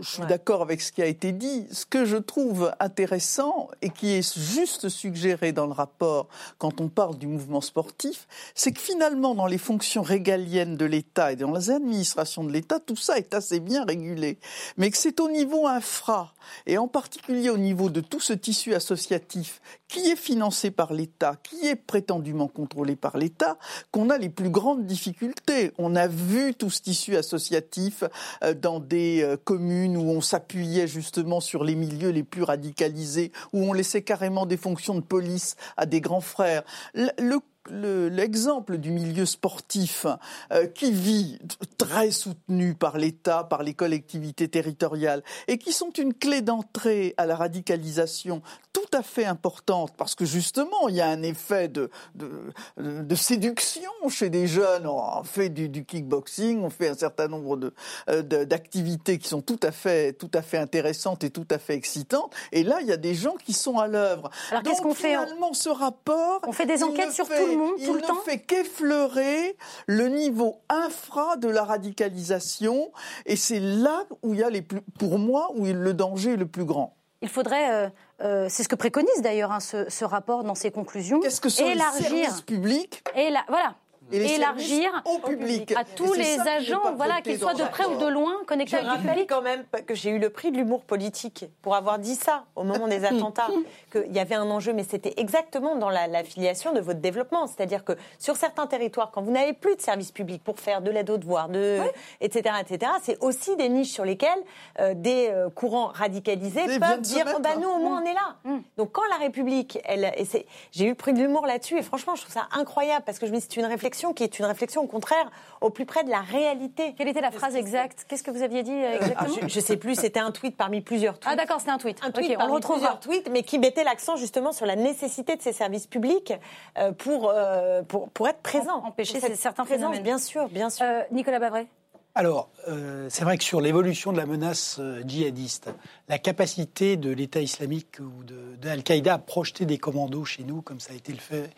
je suis d'accord avec ce qui a été dit. Ce que je trouve intéressant et qui est juste suggéré dans le rapport quand on parle du mouvement sportif, c'est que finalement, dans les fonctions régaliennes de l'État et dans les administrations de l'État, tout ça est assez bien régulé. Mais que c'est au niveau infra, et en particulier au niveau de tout ce tissu associatif qui est financé par l'État, qui est prétendument contrôlé par l'État, qu'on a les plus grandes difficultés. On a vu tout ce tissu associatif euh, dans des euh, communes où on s'appuyait justement sur les milieux les plus radicalisés, où on laissait carrément des fonctions de police à des grands frères. Le l'exemple du milieu sportif euh, qui vit très soutenu par l'État, par les collectivités territoriales et qui sont une clé d'entrée à la radicalisation tout à fait importante parce que justement il y a un effet de, de, séduction chez des jeunes. On fait du, kickboxing, on fait un certain nombre de, euh, d'activités qui sont tout à fait tout à fait intéressantes et tout à fait excitantes. Et là il y a des gens qui sont à l'œuvre. Alors qu'est-ce qu'on fait? Finalement, ce rapport, on fait des enquêtes sur tout il ne fait qu'effleurer le niveau infra de la radicalisation, et c'est là où il y a les plus, pour moi, où le danger est le plus grand. il faudrait, c'est ce que préconise d'ailleurs hein, ce, rapport dans ses conclusions, Qu'est-ce que sont élargir, les services publics? Et la, voilà, élargir au public. à tous les agents, voilà, qu'ils soient de près ou de loin, connectés avec du public. quand même que j'ai eu le prix de l'humour politique pour avoir dit ça au moment des attentats, qu'il y avait un enjeu, mais c'était exactement dans la, filiation de votre développement. C'est-à-dire que sur certains territoires, quand vous n'avez plus de services publics pour faire de l'aide aux devoirs, de, etc., etc., c'est aussi des niches sur lesquelles euh, des euh, courants radicalisés peuvent dire oh, bah, nous, au moins, on est là. Mm. Donc quand la République, elle, j'ai eu le prix de l'humour là-dessus, et franchement, je trouve ça incroyable parce que je me dis c'est une réflexion qui est une réflexion au contraire au plus près de la réalité. Quelle était la phrase exacte? Qu'est-ce que vous aviez dit euh, exactement? Je ne sais plus, c'était un tweet parmi plusieurs tweets. Ah d'accord, c'était un tweet. Un tweet on le retrouve plusieurs tweets, mais qui mettait l'accent justement sur la nécessité de ces services publics euh, pour, euh, pour, pour être présents. Empêcher certains phénomènes. Bien sûr, bien sûr. Nicolas Bavray alors, c'est vrai que sur l'évolution de la menace djihadiste, la capacité de l'État islamique ou d'Al-Qaïda à projeter des commandos chez nous, comme ça a été le fait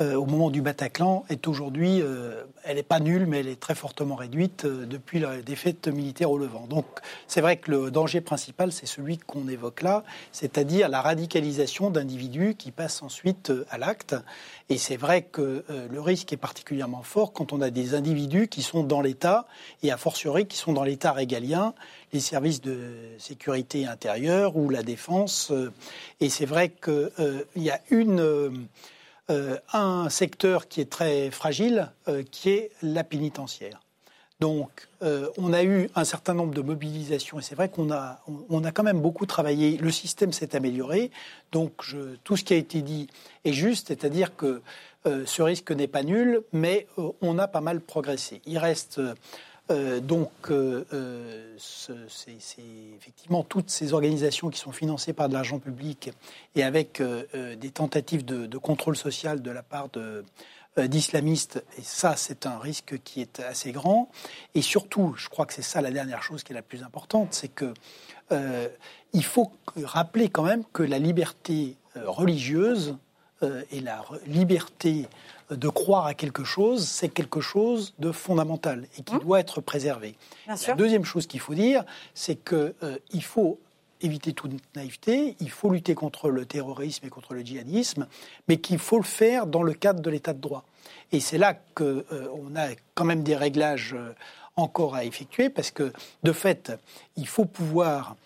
euh, au moment du Bataclan est aujourd'hui, euh, elle n'est pas nulle, mais elle est très fortement réduite euh, depuis la défaite militaire au Levant. Donc c'est vrai que le danger principal, c'est celui qu'on évoque là, c'est-à-dire la radicalisation d'individus qui passent ensuite à l'acte. Et c'est vrai que le risque est particulièrement fort quand on a des individus qui sont dans l'État, et a fortiori qui sont dans l'État régalien, les services de sécurité intérieure ou la défense. Et c'est vrai qu'il y a une euh, un secteur qui est très fragile, euh, qui est la pénitentiaire. Donc, euh, on a eu un certain nombre de mobilisations et c'est vrai qu'on a, on, a quand même beaucoup travaillé. Le système s'est amélioré. Donc, tout ce qui a été dit est juste, c'est-à-dire que ce risque n'est pas nul, mais on a pas mal progressé. Il reste euh, donc, euh, euh, c'est effectivement toutes ces organisations qui sont financées par de l'argent public et avec des tentatives de, contrôle social de la part d'islamistes, et ça, c'est un risque qui est assez grand. Et surtout, je crois que c'est ça la dernière chose qui est la plus importante, c'est que il faut rappeler quand même que la liberté religieuse et la liberté de croire à quelque chose, c'est quelque chose de fondamental et qui mmh. doit être préservé. La deuxième chose qu'il faut dire, c'est qu'il euh, faut éviter toute naïveté, il faut lutter contre le terrorisme et contre le djihadisme, mais qu'il faut le faire dans le cadre de l'état de droit. Et c'est là qu'on euh, a quand même des réglages euh, encore à effectuer, parce que de fait, il faut pouvoir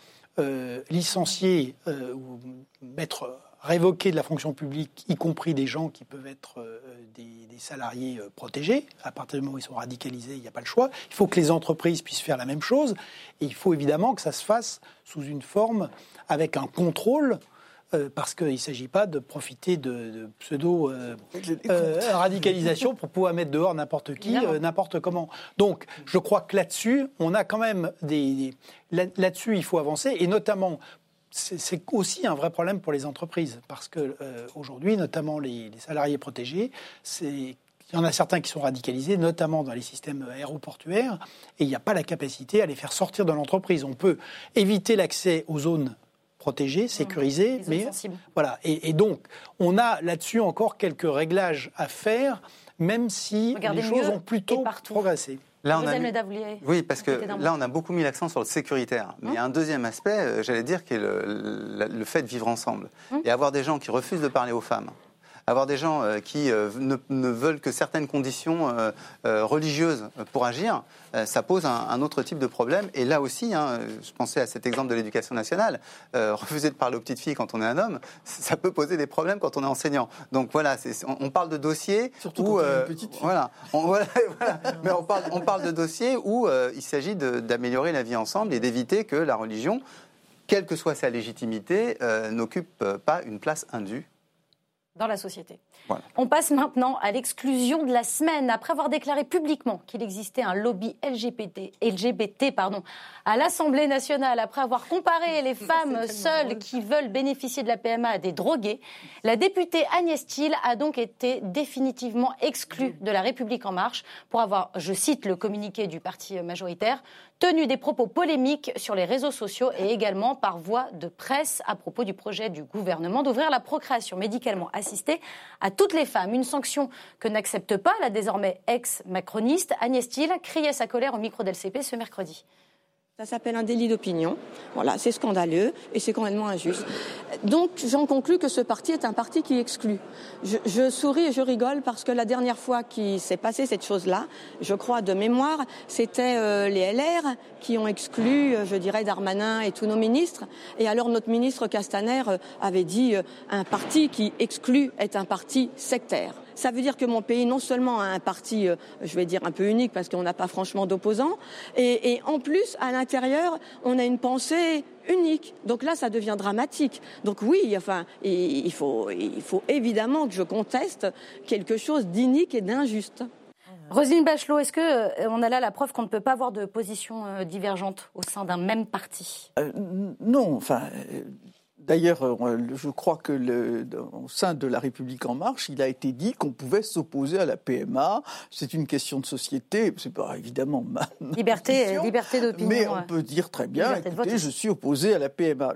licencier ou mettre révoquer de la fonction publique, y compris des gens qui peuvent être euh, des, salariés euh, protégés. À partir du moment où ils sont radicalisés, il n'y a pas le choix. Il faut que les entreprises puissent faire la même chose. Et il faut évidemment que ça se fasse sous une forme avec un contrôle euh, parce qu'il ne s'agit pas de profiter de, pseudo-radicalisation pour pouvoir mettre dehors n'importe qui, n'importe comment. Donc, je crois que là-dessus, on a quand même des... Là-dessus, il faut avancer, et notamment c'est aussi un vrai problème pour les entreprises, parce que euh, aujourd'hui, notamment les, salariés protégés, il y en a certains qui sont radicalisés, notamment dans les systèmes aéroportuaires, et il n'y a pas la capacité à les faire sortir de l'entreprise. On peut éviter l'accès aux zones protégées, mmh. sécurisées, mais voilà. Et, donc, on a là-dessus encore quelques réglages à faire, même si les choses ont plutôt progressé. Là, on a Oui, parce que là, on a beaucoup mis l'accent sur le sécuritaire. Mais il y a un deuxième aspect, euh, j'allais dire, qui est le, le, fait de vivre ensemble. Hum. Et avoir des gens qui refusent de parler aux femmes avoir des gens euh, qui euh, ne, veulent que certaines conditions euh, religieuses pour agir, ça pose un, autre type de problème. Et là aussi, hein, je pensais à cet exemple de l'éducation nationale, refuser de parler aux petites filles quand on est un homme, ça peut poser des problèmes quand on est enseignant. Donc voilà, on, parle de dossiers Surtout où, quand une petite fille. Voilà, voilà, mais on parle, on parle de dossiers où il s'agit d'améliorer la vie ensemble et d'éviter que la religion quelle que soit sa légitimité, n'occupe pas une place indue dans la société. On passe maintenant à l'exclusion de la semaine. Après avoir déclaré publiquement qu'il existait un lobby LGBT, LGBT pardon, à l'Assemblée nationale, après avoir comparé les femmes seules qui veulent bénéficier de la PMA à des drogués, la députée Agnès Thiel a donc été définitivement exclue de la République en marche pour avoir, je cite le communiqué du parti majoritaire, tenu des propos polémiques sur les réseaux sociaux et également par voie de presse à propos du projet du gouvernement d'ouvrir la procréation médicalement assistée à toutes les femmes. Une sanction que n'accepte pas la désormais ex-macroniste Agnès Thiel criait sa colère au micro d'LCP ce mercredi. Ça s'appelle un délit d'opinion. Voilà, c'est scandaleux et c'est complètement injuste. Donc, j'en conclus que ce parti est un parti qui exclut. Je, souris et je rigole parce que la dernière fois qu'il s'est passé cette chose-là, je crois de mémoire, c'était euh, les LR qui ont exclu, euh, je dirais, Darmanin et tous nos ministres. Et alors, notre ministre Castaner euh, avait dit un parti qui exclut est un parti sectaire. Ça veut dire que mon pays non seulement a un parti, euh, je vais dire un peu unique parce qu'on n'a pas franchement d'opposants, et, en plus à l'intérieur on a une pensée unique. Donc là, ça devient dramatique. Donc oui, enfin, il faut, il faut évidemment que je conteste quelque chose d'inique et d'injuste. Rosine Bachelot, est-ce que euh, on a là la preuve qu'on ne peut pas avoir de positions euh, divergentes au sein d'un même parti? Non, enfin, D'ailleurs, euh, je crois que le, au sein de la République en marche, il a été dit qu'on pouvait s'opposer à la PMA. C'est une question de société, c'est pas évidemment ma, liberté, liberté d'opinion. Mais on peut dire très bien, écoutez, je suis opposé à la PMA.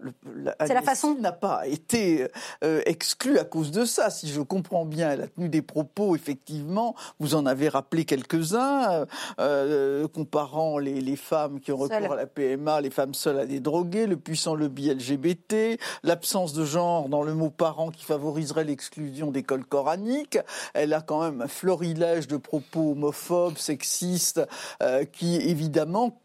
C'est la façon. n'a pas été euh, exclue à cause de ça. Si je comprends bien, elle a tenu des propos, effectivement. Vous en avez rappelé quelques-uns, euh, comparant les, les, femmes qui ont recours à la PMA, les femmes seules à des drogués, le puissant lobby LGBT l'absence de genre dans le mot parent qui favoriserait l'exclusion d'écoles coraniques. Elle a quand même un florilège de propos homophobes, sexistes, euh, qui évidemment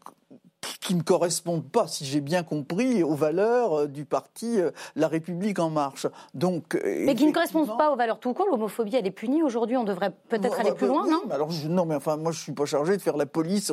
qui ne correspondent pas, si j'ai bien compris, aux valeurs euh, du parti euh, La République en marche. Donc, mais qui ne correspondent pas aux valeurs tout court. L'homophobie, elle est punie aujourd'hui. On devrait peut-être aller plus loin, non Alors non, mais enfin, moi, je suis pas chargé de faire la police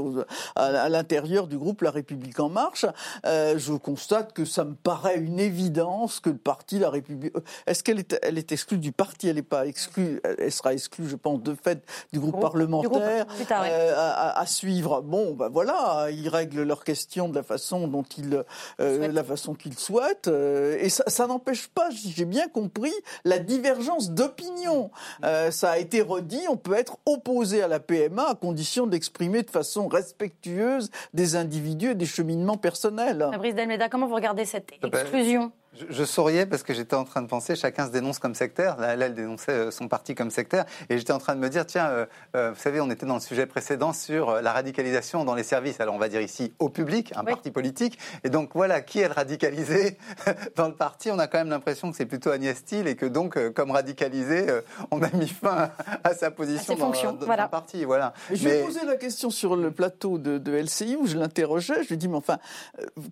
à, l'intérieur du groupe La République en marche. Euh, je constate que ça me paraît une évidence que le parti La République. Est-ce qu'elle est, elle est exclue du parti? Elle n'est pas exclue. Elle sera exclue, je pense, de fait du groupe, parlementaire à, suivre. Bon, ben voilà, ils règlent leur question de la façon dont il, euh, la façon qu'il souhaite. Euh, et ça, ça n'empêche pas, j'ai bien compris, la divergence d'opinion. Euh, ça a été redit, on peut être opposé à la PMA à condition d'exprimer de façon respectueuse des individus et des cheminements personnels. Fabrice Delmeda, comment vous regardez cette eh ben, exclusion je, souriais parce que j'étais en train de penser, chacun se dénonce comme sectaire. Là, elle dénonçait euh, son parti comme sectaire. Et j'étais en train de me dire, tiens, euh, euh, vous savez, on était dans le sujet précédent sur la radicalisation dans les services. Alors on va dire ici au public, un parti politique. Et donc voilà, qui est le radicalisé dans le parti On a quand même l'impression que c'est plutôt Agnès Steele et que donc, comme radicalisé, on a mis fin à sa position dans, le parti. Voilà. je lui ai posé la question sur le plateau de, LCI où je l'interrogeais. Je lui ai dit, mais enfin,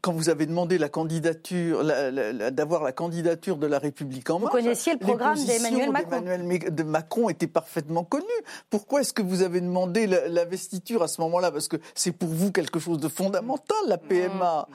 quand vous avez demandé la candidature, la d'avoir la candidature de la République en marche. Vous connaissiez le programme d'Emmanuel Macron. de Macron était parfaitement connu. Pourquoi est-ce que vous avez demandé l'investiture à ce moment-là? Parce que c'est pour vous quelque chose de fondamental, la PMA.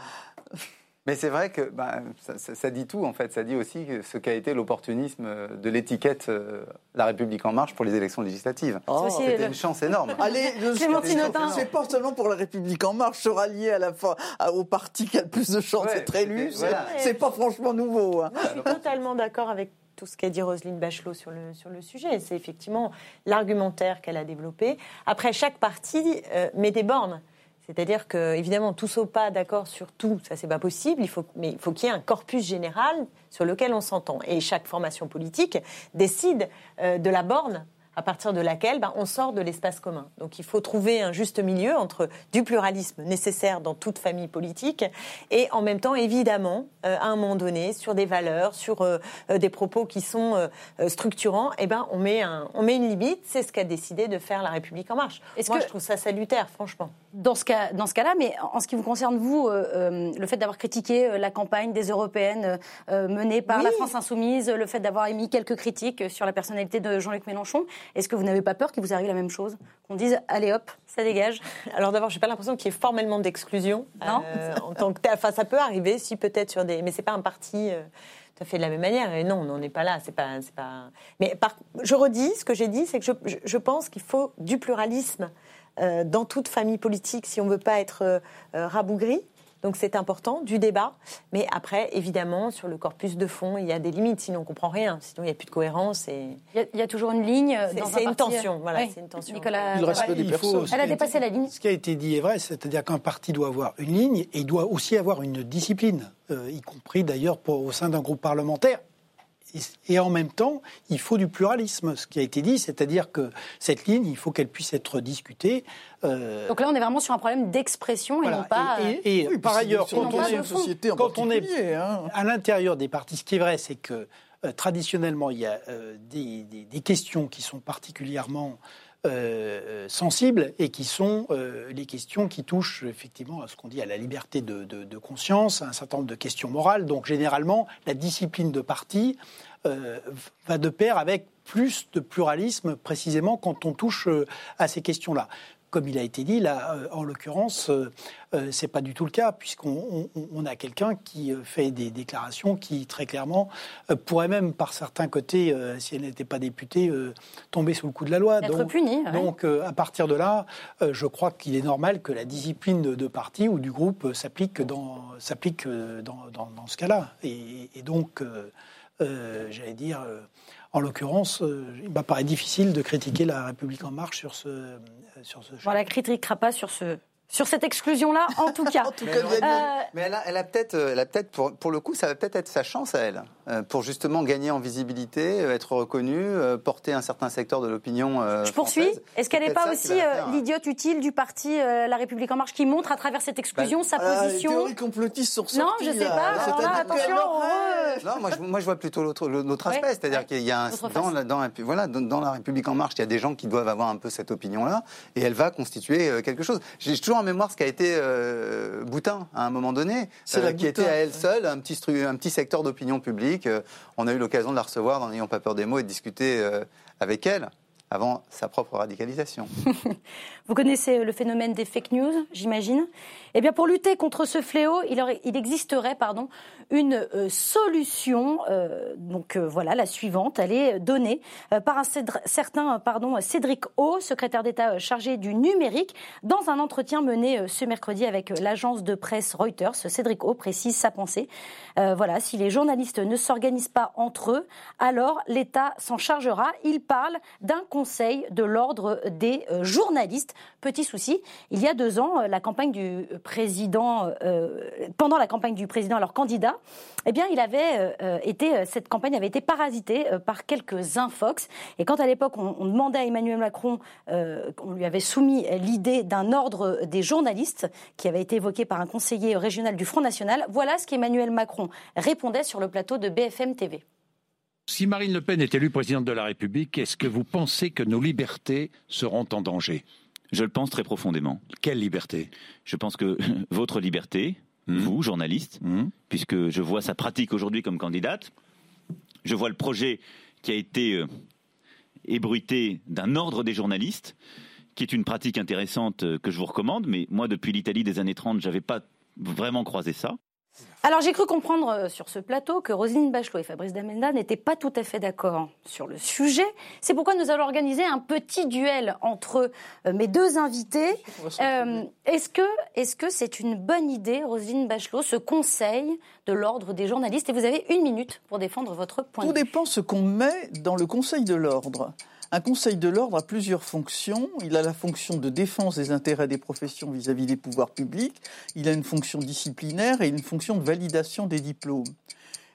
Mais c'est vrai que bah, ça, dit tout, en fait. Ça dit aussi ce qu'a été l'opportunisme de l'étiquette euh, La République En Marche pour les élections législatives. Oh, C'était une chance énorme. Allez, c'est pas seulement pour La République En Marche se rallier à la fin, au parti qui a le plus de chances d'être élu. C'est pas franchement nouveau. Hein. je suis totalement d'accord avec tout ce qu'a dit Roselyne Bachelot sur le, sur le sujet. C'est effectivement l'argumentaire qu'elle a développé. Après, chaque parti euh, met des bornes. C'est-à-dire que, évidemment, tous au pas d'accord sur tout, ça c'est pas possible. Mais il faut qu'il y ait un corpus général sur lequel on s'entend. Et chaque formation politique décide euh, de la borne à partir de laquelle ben, on sort de l'espace commun. Donc il faut trouver un juste milieu entre du pluralisme nécessaire dans toute famille politique et en même temps, évidemment, euh, à un moment donné, sur des valeurs, sur euh, euh, des propos qui sont structurants, eh ben, on, met un, on met une limite. C'est ce qu'a décidé de faire La République En Marche. Moi, je trouve ça salutaire, franchement. Dans ce, cas, dans ce cas-là, mais en ce qui vous concerne, vous, le fait d'avoir critiqué la campagne des européennes menée par la France Insoumise, le fait d'avoir émis quelques critiques sur la personnalité de Jean-Luc Mélenchon, est-ce que vous n'avez pas peur qu'il vous arrive la même chose Qu'on dise, allez hop, ça dégage Alors d'abord, je n'ai pas l'impression qu'il y ait formellement d'exclusion. Non euh, en tant que enfin, ça peut arriver, si peut-être sur des... Mais ce n'est pas un parti... Euh, tout à fait de la même manière. Et non, on n'en est pas là. C'est pas, pas. Mais par... je redis ce que j'ai dit, c'est que je, je, pense qu'il faut du pluralisme euh, dans toute famille politique si on veut pas être rabougri. Donc c'est important, du débat. Mais après, évidemment, sur le corpus de fond, il y a des limites, sinon on ne comprend rien. Sinon, il n'y a plus de cohérence. Et... Il, y a, toujours une ligne. C'est une tension. Voilà, c'est une tension. Nicolas, il reste des personnes. Elle a dépassé la ligne. Ce qui a été dit est vrai, c'est-à-dire qu'un parti doit avoir une ligne et il doit aussi avoir une discipline, euh, y compris d'ailleurs au sein d'un groupe parlementaire et en même temps, il faut du pluralisme, ce qui a été dit, c'est-à-dire que cette ligne, il faut qu'elle puisse être discutée. Euh, Donc là, on est vraiment sur un problème d'expression et non pas. Et, par ailleurs, quand on, est, société quand on est hein. à l'intérieur des partis, ce qui est vrai, c'est que euh, traditionnellement, il y a euh, des, des, questions qui sont particulièrement euh, sensibles et qui sont euh, les questions qui touchent effectivement à ce qu'on dit à la liberté de, conscience, à un certain nombre de questions morales. Donc généralement, la discipline de parti euh, va de pair avec plus de pluralisme précisément quand on touche à ces questions-là comme il a été dit, là, euh, en l'occurrence, euh, euh, c'est pas du tout le cas, puisqu'on on, a quelqu'un qui fait des déclarations qui, très clairement, pourrait même, par certains côtés, si elle n'était pas députée, tomber sous le coup de la loi. Être donc, punie. Donc, à partir de là, je crois qu'il est normal que la discipline de, parti ou du groupe s'applique dans, s'applique dans, dans, ce cas-là. Et, et, donc, j'allais dire en l'occurrence, euh, il m'apparaît difficile de critiquer la République en marche sur ce, euh, sur ce champ. Voilà, critiquera pas sur ce, sur cette exclusion-là, en tout cas. mais, elle a, peut-être, elle a peut-être pour, pour, le coup, ça va peut-être être sa chance à elle, euh, pour justement gagner en visibilité, euh, être reconnue, euh, porter un certain secteur de l'opinion. Je poursuis. Est-ce qu'elle n'est pas aussi l'idiote utile du parti La République en Marche qui montre à travers cette exclusion bah, sa position Les théories complotistes sont Non, je sais pas. Alors là, attention. Non, moi je, moi je, vois plutôt l'autre, l'autre aspect, c'est-à-dire qu'il y a un, dans, la, dans, la, voilà, dans, la République en Marche, il y a des gens qui doivent avoir un peu cette opinion-là, et elle va constituer quelque chose. J'ai toujours mémoire ce qu'a été euh, Boutin à un moment donné, euh, qui était à elle seule un petit, un petit secteur d'opinion publique. Euh, on a eu l'occasion de la recevoir dans N'ayons pas peur des mots et de discuter avec elle avant sa propre radicalisation. Vous connaissez le phénomène des fake news, j'imagine? Eh bien, pour lutter contre ce fléau, il, existerait pardon, une euh, solution. Euh, donc euh, voilà, la suivante, elle est donnée par un certain pardon, Cédric O, secrétaire d'État chargé du numérique, dans un entretien mené ce mercredi avec l'agence de presse Reuters. Cédric O précise sa pensée. voilà, si les journalistes ne s'organisent pas entre eux, alors l'État s'en chargera. Il parle d'un conseil de l'ordre des journalistes. Petit souci, il y a deux ans, la campagne du président, pendant la campagne du président, alors candidat, eh bien, il avait euh, euh, été, euh, cette campagne avait été parasitée par quelques infox. Et quand à l'époque on, demandait à Emmanuel Macron, on lui avait soumis l'idée d'un ordre des journalistes qui avait été évoqué par un conseiller régional du Front National, voilà ce qu'Emmanuel Macron répondait sur le plateau de BFM TV. Si Marine Le Pen est élue présidente de la République, est-ce que vous pensez que nos libertés seront en danger? Je le pense très profondément. Quelle liberté? Je pense que votre liberté, Mmh. vous, journaliste, mmh. puisque je vois sa pratique aujourd'hui comme candidate. Je vois le projet qui a été euh, ébruité d'un ordre des journalistes, qui est une pratique intéressante euh, que je vous recommande, mais moi, depuis l'Italie des années 30, je n'avais pas vraiment croisé ça. Alors j'ai cru comprendre euh, sur ce plateau que Roselyne Bachelot et Fabrice Damenda n'étaient pas tout à fait d'accord sur le sujet. C'est pourquoi nous allons organiser un petit duel entre euh, mes deux invités. Euh, est-ce que est-ce que c'est une bonne idée, Roselyne Bachelot, ce conseil de l'ordre des journalistes? Et vous avez une minute pour défendre votre point de vue. Tout dépend ce qu'on met dans le conseil de l'ordre. Un conseil de l'ordre a plusieurs fonctions. Il a la fonction de défense des intérêts des professions vis-à-vis des pouvoirs publics, il a une fonction disciplinaire et une fonction de validation des diplômes.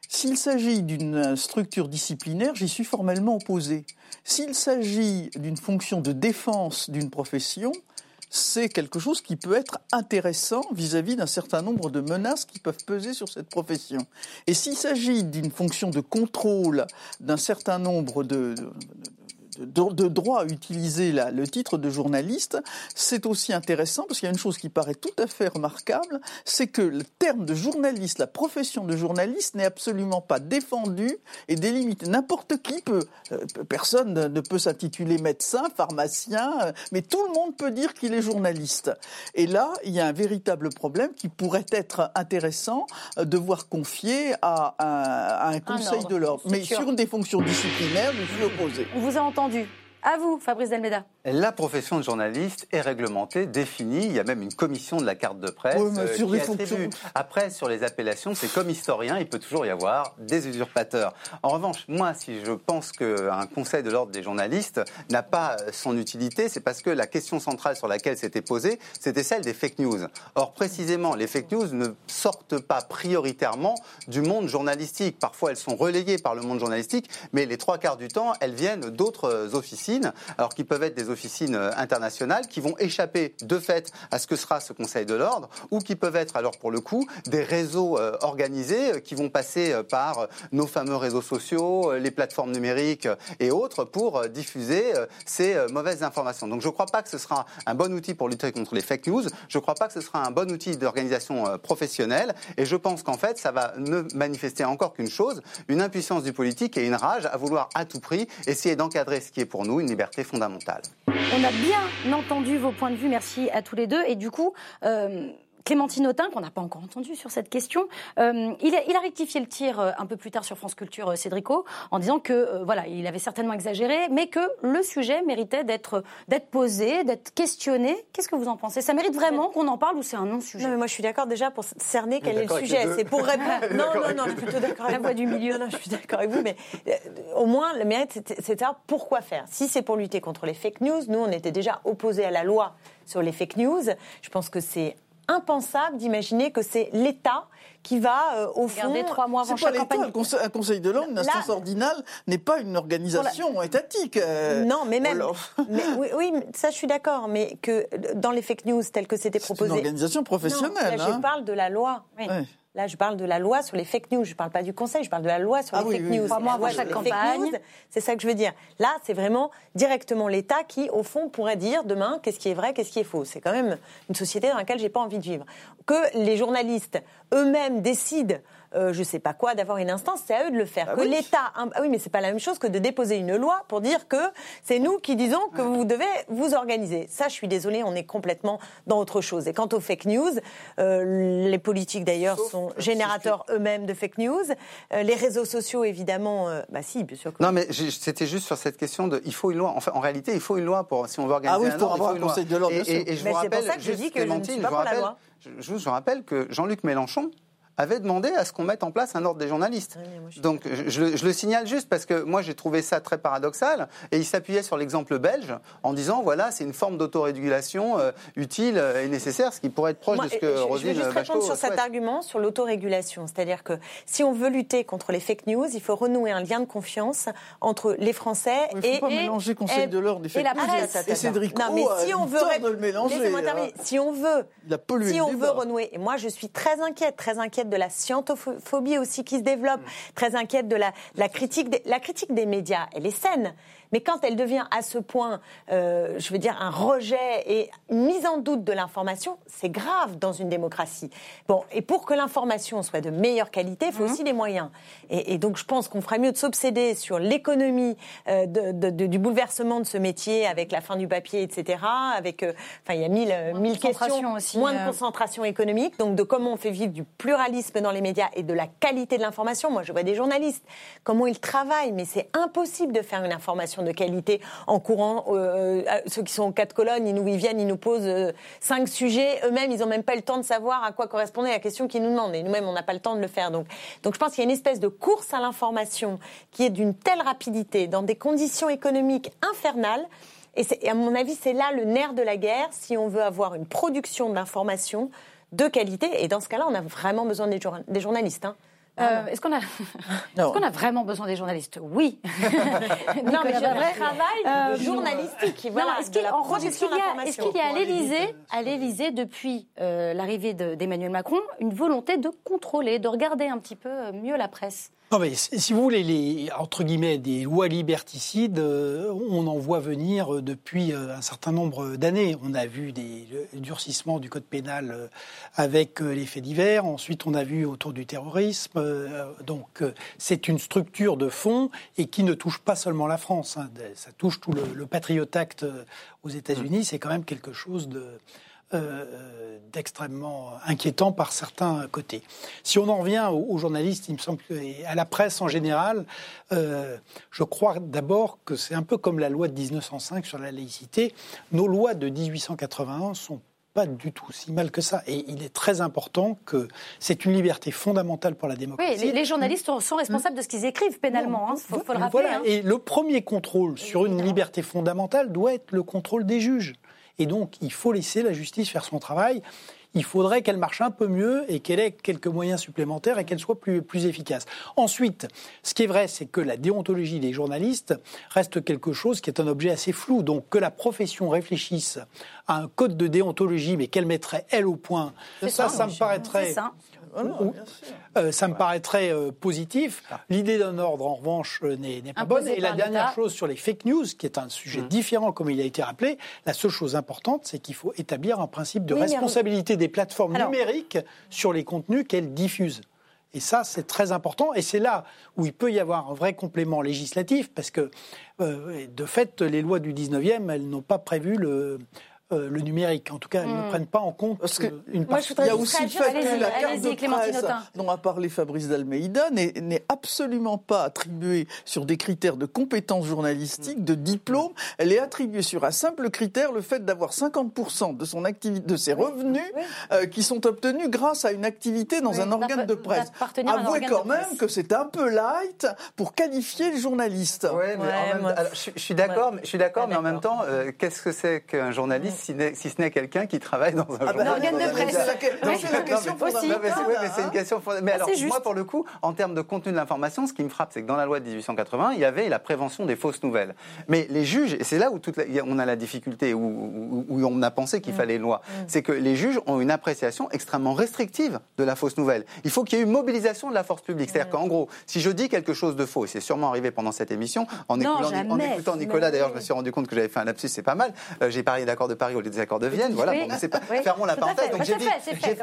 S'il s'agit d'une structure disciplinaire, j'y suis formellement opposé. S'il s'agit d'une fonction de défense d'une profession, c'est quelque chose qui peut être intéressant vis-à-vis d'un certain nombre de menaces qui peuvent peser sur cette profession. Et s'il s'agit d'une fonction de contrôle d'un certain nombre de, droit à utiliser le titre de journaliste, c'est aussi intéressant parce qu'il y a une chose qui paraît tout à fait remarquable, c'est que le terme de journaliste, la profession de journaliste n'est absolument pas défendue et délimitée. N'importe qui peut, euh, personne ne peut s'intituler médecin, pharmacien, euh, mais tout le monde peut dire qu'il est journaliste. Et là, il y a un véritable problème qui pourrait être intéressant euh, de voir confié à un, conseil de l'ordre. Mais sur des fonctions disciplinaires, je suis opposé. On vous a entendu entendu à vous, Fabrice Delmeda. La profession de journaliste est réglementée, définie. Il y a même une commission de la carte de presse Oui, mais euh, sur qui les attribue. fonctions. Après, sur les appellations, c'est comme historien, il peut toujours y avoir des usurpateurs. En revanche, moi, si je pense qu'un conseil de l'ordre des journalistes n'a pas son utilité, c'est parce que la question centrale sur laquelle c'était posé, c'était celle des fake news. Or, précisément, les fake news ne sortent pas prioritairement du monde journalistique. Parfois, elles sont relayées par le monde journalistique, mais les trois quarts du temps, elles viennent d'autres euh, alors qui peuvent être des officines euh, internationales, qui vont échapper de fait à ce que sera ce Conseil de l'ordre, ou qui peuvent être, alors pour le coup, des réseaux euh, organisés euh, qui vont passer par nos fameux réseaux sociaux, les plateformes numériques et autres pour diffuser ces mauvaises informations. Donc je ne crois pas que ce sera un bon outil pour lutter contre les fake news, je ne crois pas que ce sera un bon outil d'organisation professionnelle, et je pense qu'en fait, ça va ne manifester encore qu'une chose, une impuissance du politique et une rage à vouloir à tout prix essayer d'encadrer ce qui est pour nous une liberté fondamentale. On a bien entendu vos points de vue, merci à tous les deux. Et du coup, euh, Clémentine Autain, qu'on n'a pas encore entendu sur cette question, euh, il, a, il, a, rectifié le tir euh, un peu plus tard sur France Culture, euh, Cédrico, en disant que euh, voilà, il avait certainement exagéré, mais que le sujet méritait d'être d'être posé, d'être questionné. Qu'est-ce que vous en pensez? Ça mérite vraiment qu'on en parle ou c'est un non-sujet? Non, mais moi je suis d'accord déjà pour cerner quel est le sujet. C'est pour répondre. non, non, non, je suis plutôt d'accord. La voix du milieu. Non, non, je suis d'accord avec vous, mais euh, au moins le mérite, c'est de savoir pourquoi faire. Si c'est pour lutter contre les fake news, nous on était déjà opposés à la loi sur les fake news. Je pense que c'est impensable d'imaginer que c'est l'État qui va, euh, au fond... Garder trois mois avant chaque campagne. Un conseil, un conseil de l'ordre, une instance Là, ordinale, n'est pas une organisation la... étatique. Euh, non, mais même... mais, oui, oui, ça je suis d'accord, mais que dans les fake news telles que c'était proposé... C'est une organisation professionnelle. Non, hein. je parle de la loi. Oui. Ouais. Là, je parle de la loi sur les fake news. Je ne parle pas du Conseil, je parle de la loi sur ah les oui, fake oui, news. Trois mois avant chaque campagne. C'est ça que je veux dire. Là, c'est vraiment directement l'État qui, au fond, pourrait dire demain qu'est-ce qui est vrai, qu'est-ce qui est faux. C'est quand même une société dans laquelle j'ai pas envie de vivre. Que les journalistes eux-mêmes décident euh, je sais pas quoi, d'avoir une instance, c'est à eux de le faire. Ah que oui. l'État, ah oui, mais c'est pas la même chose que de déposer une loi pour dire que c'est nous qui disons que vous devez vous organiser. Ça, je suis désolée, on est complètement dans autre chose. Et quant aux fake news, euh, les politiques d'ailleurs sont générateurs eux-mêmes de fake news. Euh, les réseaux sociaux, évidemment, euh, bah si, bien sûr. Que non, mais c'était juste sur cette question de, il faut une loi. Enfin, en réalité, il faut une loi pour si on veut organiser ah oui, pour avoir un conseil loi. de l'ordre. Et, et, et, je mais vous rappelle, pour ça que je dis que je ne suis pas pour la loi. Je, je vous rappelle que Jean-Luc Mélenchon avait demandé à ce qu'on mette en place un ordre des journalistes. Oui, Donc je, je, je, le signale juste parce que moi j'ai trouvé ça très paradoxal et il s'appuyait sur l'exemple belge en disant voilà c'est une forme d'autorégulation euh, utile et nécessaire, ce qui pourrait être proche moi, de ce que je, Roselyne Je veux juste répondre sur cet argument sur l'autorégulation, c'est-à-dire que si on veut lutter contre les fake news, il faut renouer un lien de confiance entre les Français il et faut pas mélanger Conseil et, de l'ordre des fake et la news presse. et Cédric non, mais si on veut de le mélanger. Si on veut, si on veut renouer, et moi je suis très inquiète, très inquiète de la scientophobie phobie aussi qui se développe, très inquiète de la, la, critique des, la critique des médias. Elle est saine. Mais quand elle devient à ce point, euh, je veux dire, un rejet et une mise en doute de l'information, c'est grave dans une démocratie. Bon, et pour que l'information soit de meilleure qualité, il faut mmh. aussi les moyens. Et, et donc, je pense qu'on ferait mieux de s'obséder sur l'économie euh, de, de, de, du bouleversement de ce métier avec la fin du papier, etc. Avec, euh, enfin, il y a mille, mille questions, aussi, moins de concentration économique, donc de comment on fait vivre du pluralisme dans les médias et de la qualité de l'information. Moi, je vois des journalistes, comment ils travaillent, mais c'est impossible de faire une information de qualité en courant. Euh, ceux qui sont aux quatre colonnes, ils nous viennent, ils nous posent euh, cinq sujets. Eux-mêmes, ils n'ont même pas le temps de savoir à quoi correspondait la question qu'ils nous demandent. Et nous-mêmes, on n'a pas le temps de le faire. Donc, donc je pense qu'il y a une espèce de course à l'information qui est d'une telle rapidité, dans des conditions économiques infernales. Et, à mon avis, c'est là le nerf de la guerre si on veut avoir une production d'informations de qualité. Et dans ce cas-là, on a vraiment besoin des journalistes. Hein. Euh, Est-ce qu'on a, est qu a vraiment besoin des journalistes Oui. non, mais je vrai travail euh, journalistique. Voilà, est-ce qu'il est qu y a à l'Élysée, à l'Élysée depuis euh, l'arrivée d'Emmanuel Macron, une volonté de contrôler, de regarder un petit peu mieux la presse? Non mais si vous voulez, les, entre guillemets, des lois liberticides, euh, on en voit venir depuis euh, un certain nombre d'années. On a vu des durcissements du code pénal euh, avec les faits divers. Ensuite, on a vu autour du terrorisme. donc, c'est une structure de fond et qui ne touche pas seulement la France. Hein. Ça touche tout le, le Patriot Act aux États-Unis. C'est quand même quelque chose de d'extrêmement inquiétant par certains côtés. Si on en revient aux, journalistes, il me semble à la presse en général, je crois d'abord que c'est un peu comme la loi de 1905 sur la laïcité. Nos lois de 1881 sont pas du tout si mal que ça. Et il est très important que c'est une liberté fondamentale pour la démocratie. Oui, les, journalistes sont, responsables de ce qu'ils écrivent pénalement, il hein, faut, le rappeler. Hein. Et le premier contrôle sur une liberté fondamentale doit être le contrôle des juges. Et donc, il faut laisser la justice faire son travail il faudrait qu'elle marche un peu mieux et qu'elle ait quelques moyens supplémentaires et qu'elle soit plus, plus efficace. Ensuite, ce qui est vrai, c'est que la déontologie des journalistes reste quelque chose qui est un objet assez flou. Donc que la profession réfléchisse à un code de déontologie, mais qu'elle mettrait elle au point, ça, ça, me paraîtrait ah euh, ça me paraîtrait euh, positif. Ah. L'idée d'un ordre, en revanche, euh, n'est pas bonne. Et la dernière chose sur les fake news, qui est un sujet mmh. différent, comme il a été rappelé, la seule chose importante, c'est qu'il faut établir un principe de responsabilité des plateformes numériques sur les contenus qu'elles diffusent. Et ça, c'est très important. Et c'est là où il peut y avoir un vrai complément législatif, parce que, de fait, les lois du 19e, elles n'ont pas prévu le, euh, le numérique. En tout cas, elles ne hmm. prennent pas en compte Parce que une partie. Il y a aussi le fait que la carte de presse dont a parlé Fabrice d'Almeida n'est absolument pas attribuée sur des critères de compétences journalistiques, de diplôme. Elle est attribuée sur un simple critère, le fait d'avoir 50% de son activité, de ses revenus euh, qui sont obtenus grâce à une activité dans un organe de presse. Avouez quand même que c'est un peu light pour qualifier le journaliste. Ouais, mais je, suis d'accord, je suis d'accord, mais en même temps, euh, qu'est-ce que c'est qu'un journaliste si, ce n'est quelqu'un qui travaille dans un ah bah, organe de presse. C'est la question fondamentale. c'est une question Mais alors, moi, pour le coup, en termes de contenu de l'information, ce qui me frappe, c'est que dans la loi de 1880, il y avait la prévention des fausses nouvelles. Mais les juges, et c'est là où toute on a la difficulté, où, où on a pensé qu'il mm. fallait une loi, mm. c'est que les juges ont une appréciation extrêmement restrictive de la fausse nouvelle. Il faut qu'il y ait une mobilisation de la force publique. C'est-à-dire qu'en gros, si je dis quelque chose de faux, et c'est sûrement arrivé pendant cette émission, en, écoutant, Nicolas, d'ailleurs, je me suis rendu compte que j'avais fait un lapsus, c'est pas mal. Euh, j'ai parlé d'accord de Paris au lieu des accords de Vienne. Voilà, pas, fermons la parenthèse. Donc j'ai dit,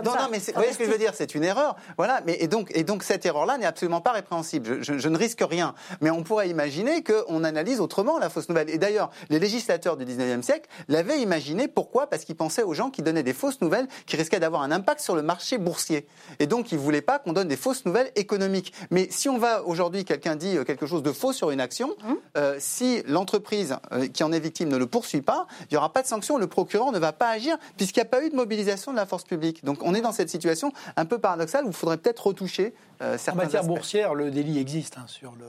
non, non, mais vous voyez ce que je veux dire, c'est une erreur. Voilà, mais et donc, et donc cette erreur-là n'est absolument pas répréhensible. Je, je, ne risque rien, mais on pourrait imaginer qu'on analyse autrement la fausse nouvelle. Et d'ailleurs, les législateurs du 19e siècle l'avaient imaginé. Pourquoi? Parce qu'ils pensaient aux gens qui donnaient des fausses nouvelles qui risquaient d'avoir un impact sur le marché boursier. Et donc, ils voulaient pas qu'on donne des fausses nouvelles économiques. Mais si on va aujourd'hui, quelqu'un dit euh, quelque chose de faux sur une action, hum. euh, si l'entreprise euh, qui en est victime ne le poursuit pas, il n'y aura pas de sanction. Le procureur ne va pas agir puisqu'il n'y a pas eu de mobilisation de la force publique. Donc on est dans cette situation un peu paradoxale où il faudrait peut-être retoucher euh, certains En matière boursière, le délit existe hein, sur le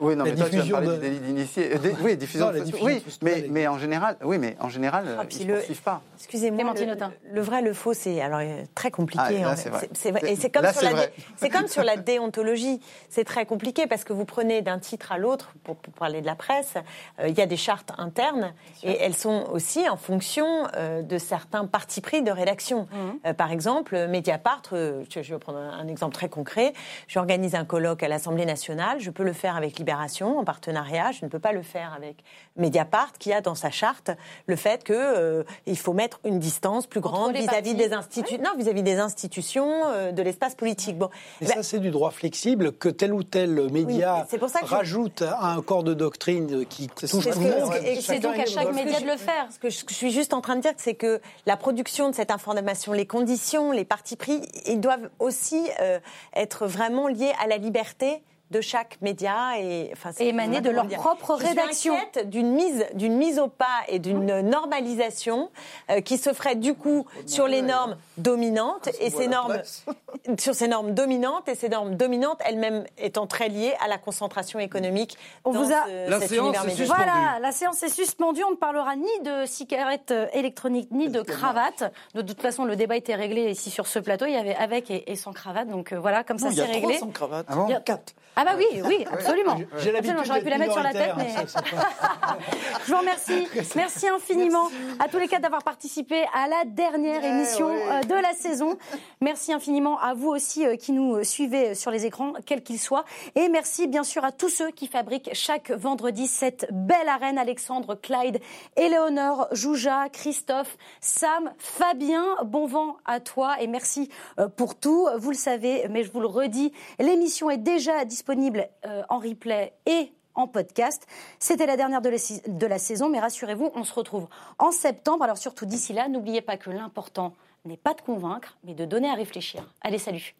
oui, non, mais toi, tu vas parler de... délit d'initié. Euh, oui, diffusion. de... oui, mais, mais en général, oui, mais en général, ah, ils ne le... pas. Excusez-moi, le, le, vrai, le faux, c'est alors euh, très compliqué. Ah, c'est vrai. Et c'est comme, sur la, c'est comme sur la déontologie. C'est très compliqué parce que vous prenez d'un titre à l'autre, pour, pour, parler de la presse, euh, il y a des chartes internes et elles sont aussi en fonction de certains partis pris de rédaction. Mhm. par exemple, Mediapart, je, je vais prendre un exemple très concret. J'organise un colloque à l'Assemblée nationale. Je peux le faire avec Libération en partenariat. Je ne peux pas le faire avec Mediapart, qui a dans sa charte le fait qu'il euh, faut mettre une distance plus grande vis-à-vis des institutions, non, vis-à-vis des institutions, euh, de l'espace politique. Bon, mais ça, c'est du droit flexible que tel ou tel média rajoute à un corps de doctrine qui touche tout le monde. Et c'est donc à chaque média de le faire. Ce que je suis juste en train de dire, c'est que la production de cette information, les conditions, les partis pris, ils doivent aussi euh, être vraiment liés à la liberté de chaque média et, enfin, émaner de leur propre rédaction. d'une mise, d'une mise au pas et d'une normalisation euh, qui se ferait du coup sur les normes dominantes et ces normes sur ces normes dominantes et ces normes dominantes elles-mêmes étant très liées à la concentration économique. On vous a la séance est Voilà, la séance est suspendue. On ne parlera ni de cigarettes euh, électroniques ni de cravates. De toute façon, le débat était réglé ici sur ce plateau. Il y avait avec et, sans cravate. Donc euh, voilà, comme ça c'est réglé. Il y a sans cravate. il y a quatre. Ah bah oui, oui, absolument. J'aurais pu la mettre sur la tête, mais... Je vous remercie. Merci infiniment à tous les quatre d'avoir participé à la dernière émission euh, de la saison. Merci infiniment à vous aussi euh, qui nous suivez sur les écrans, quels qu'ils soient. Et merci bien sûr à tous ceux qui fabriquent chaque vendredi cette belle arène. Alexandre, Clyde, Éléonore, Jouja, Christophe, Sam, Fabien. Bon vent à toi et merci euh, pour tout. Vous le savez, mais je vous le redis, l'émission est déjà disponible disponible euh, en replay et en podcast. C'était la dernière de la, de la saison, mais rassurez-vous, on se retrouve en septembre. Alors surtout d'ici là, n'oubliez pas que l'important n'est pas de convaincre, mais de donner à réfléchir. Allez, salut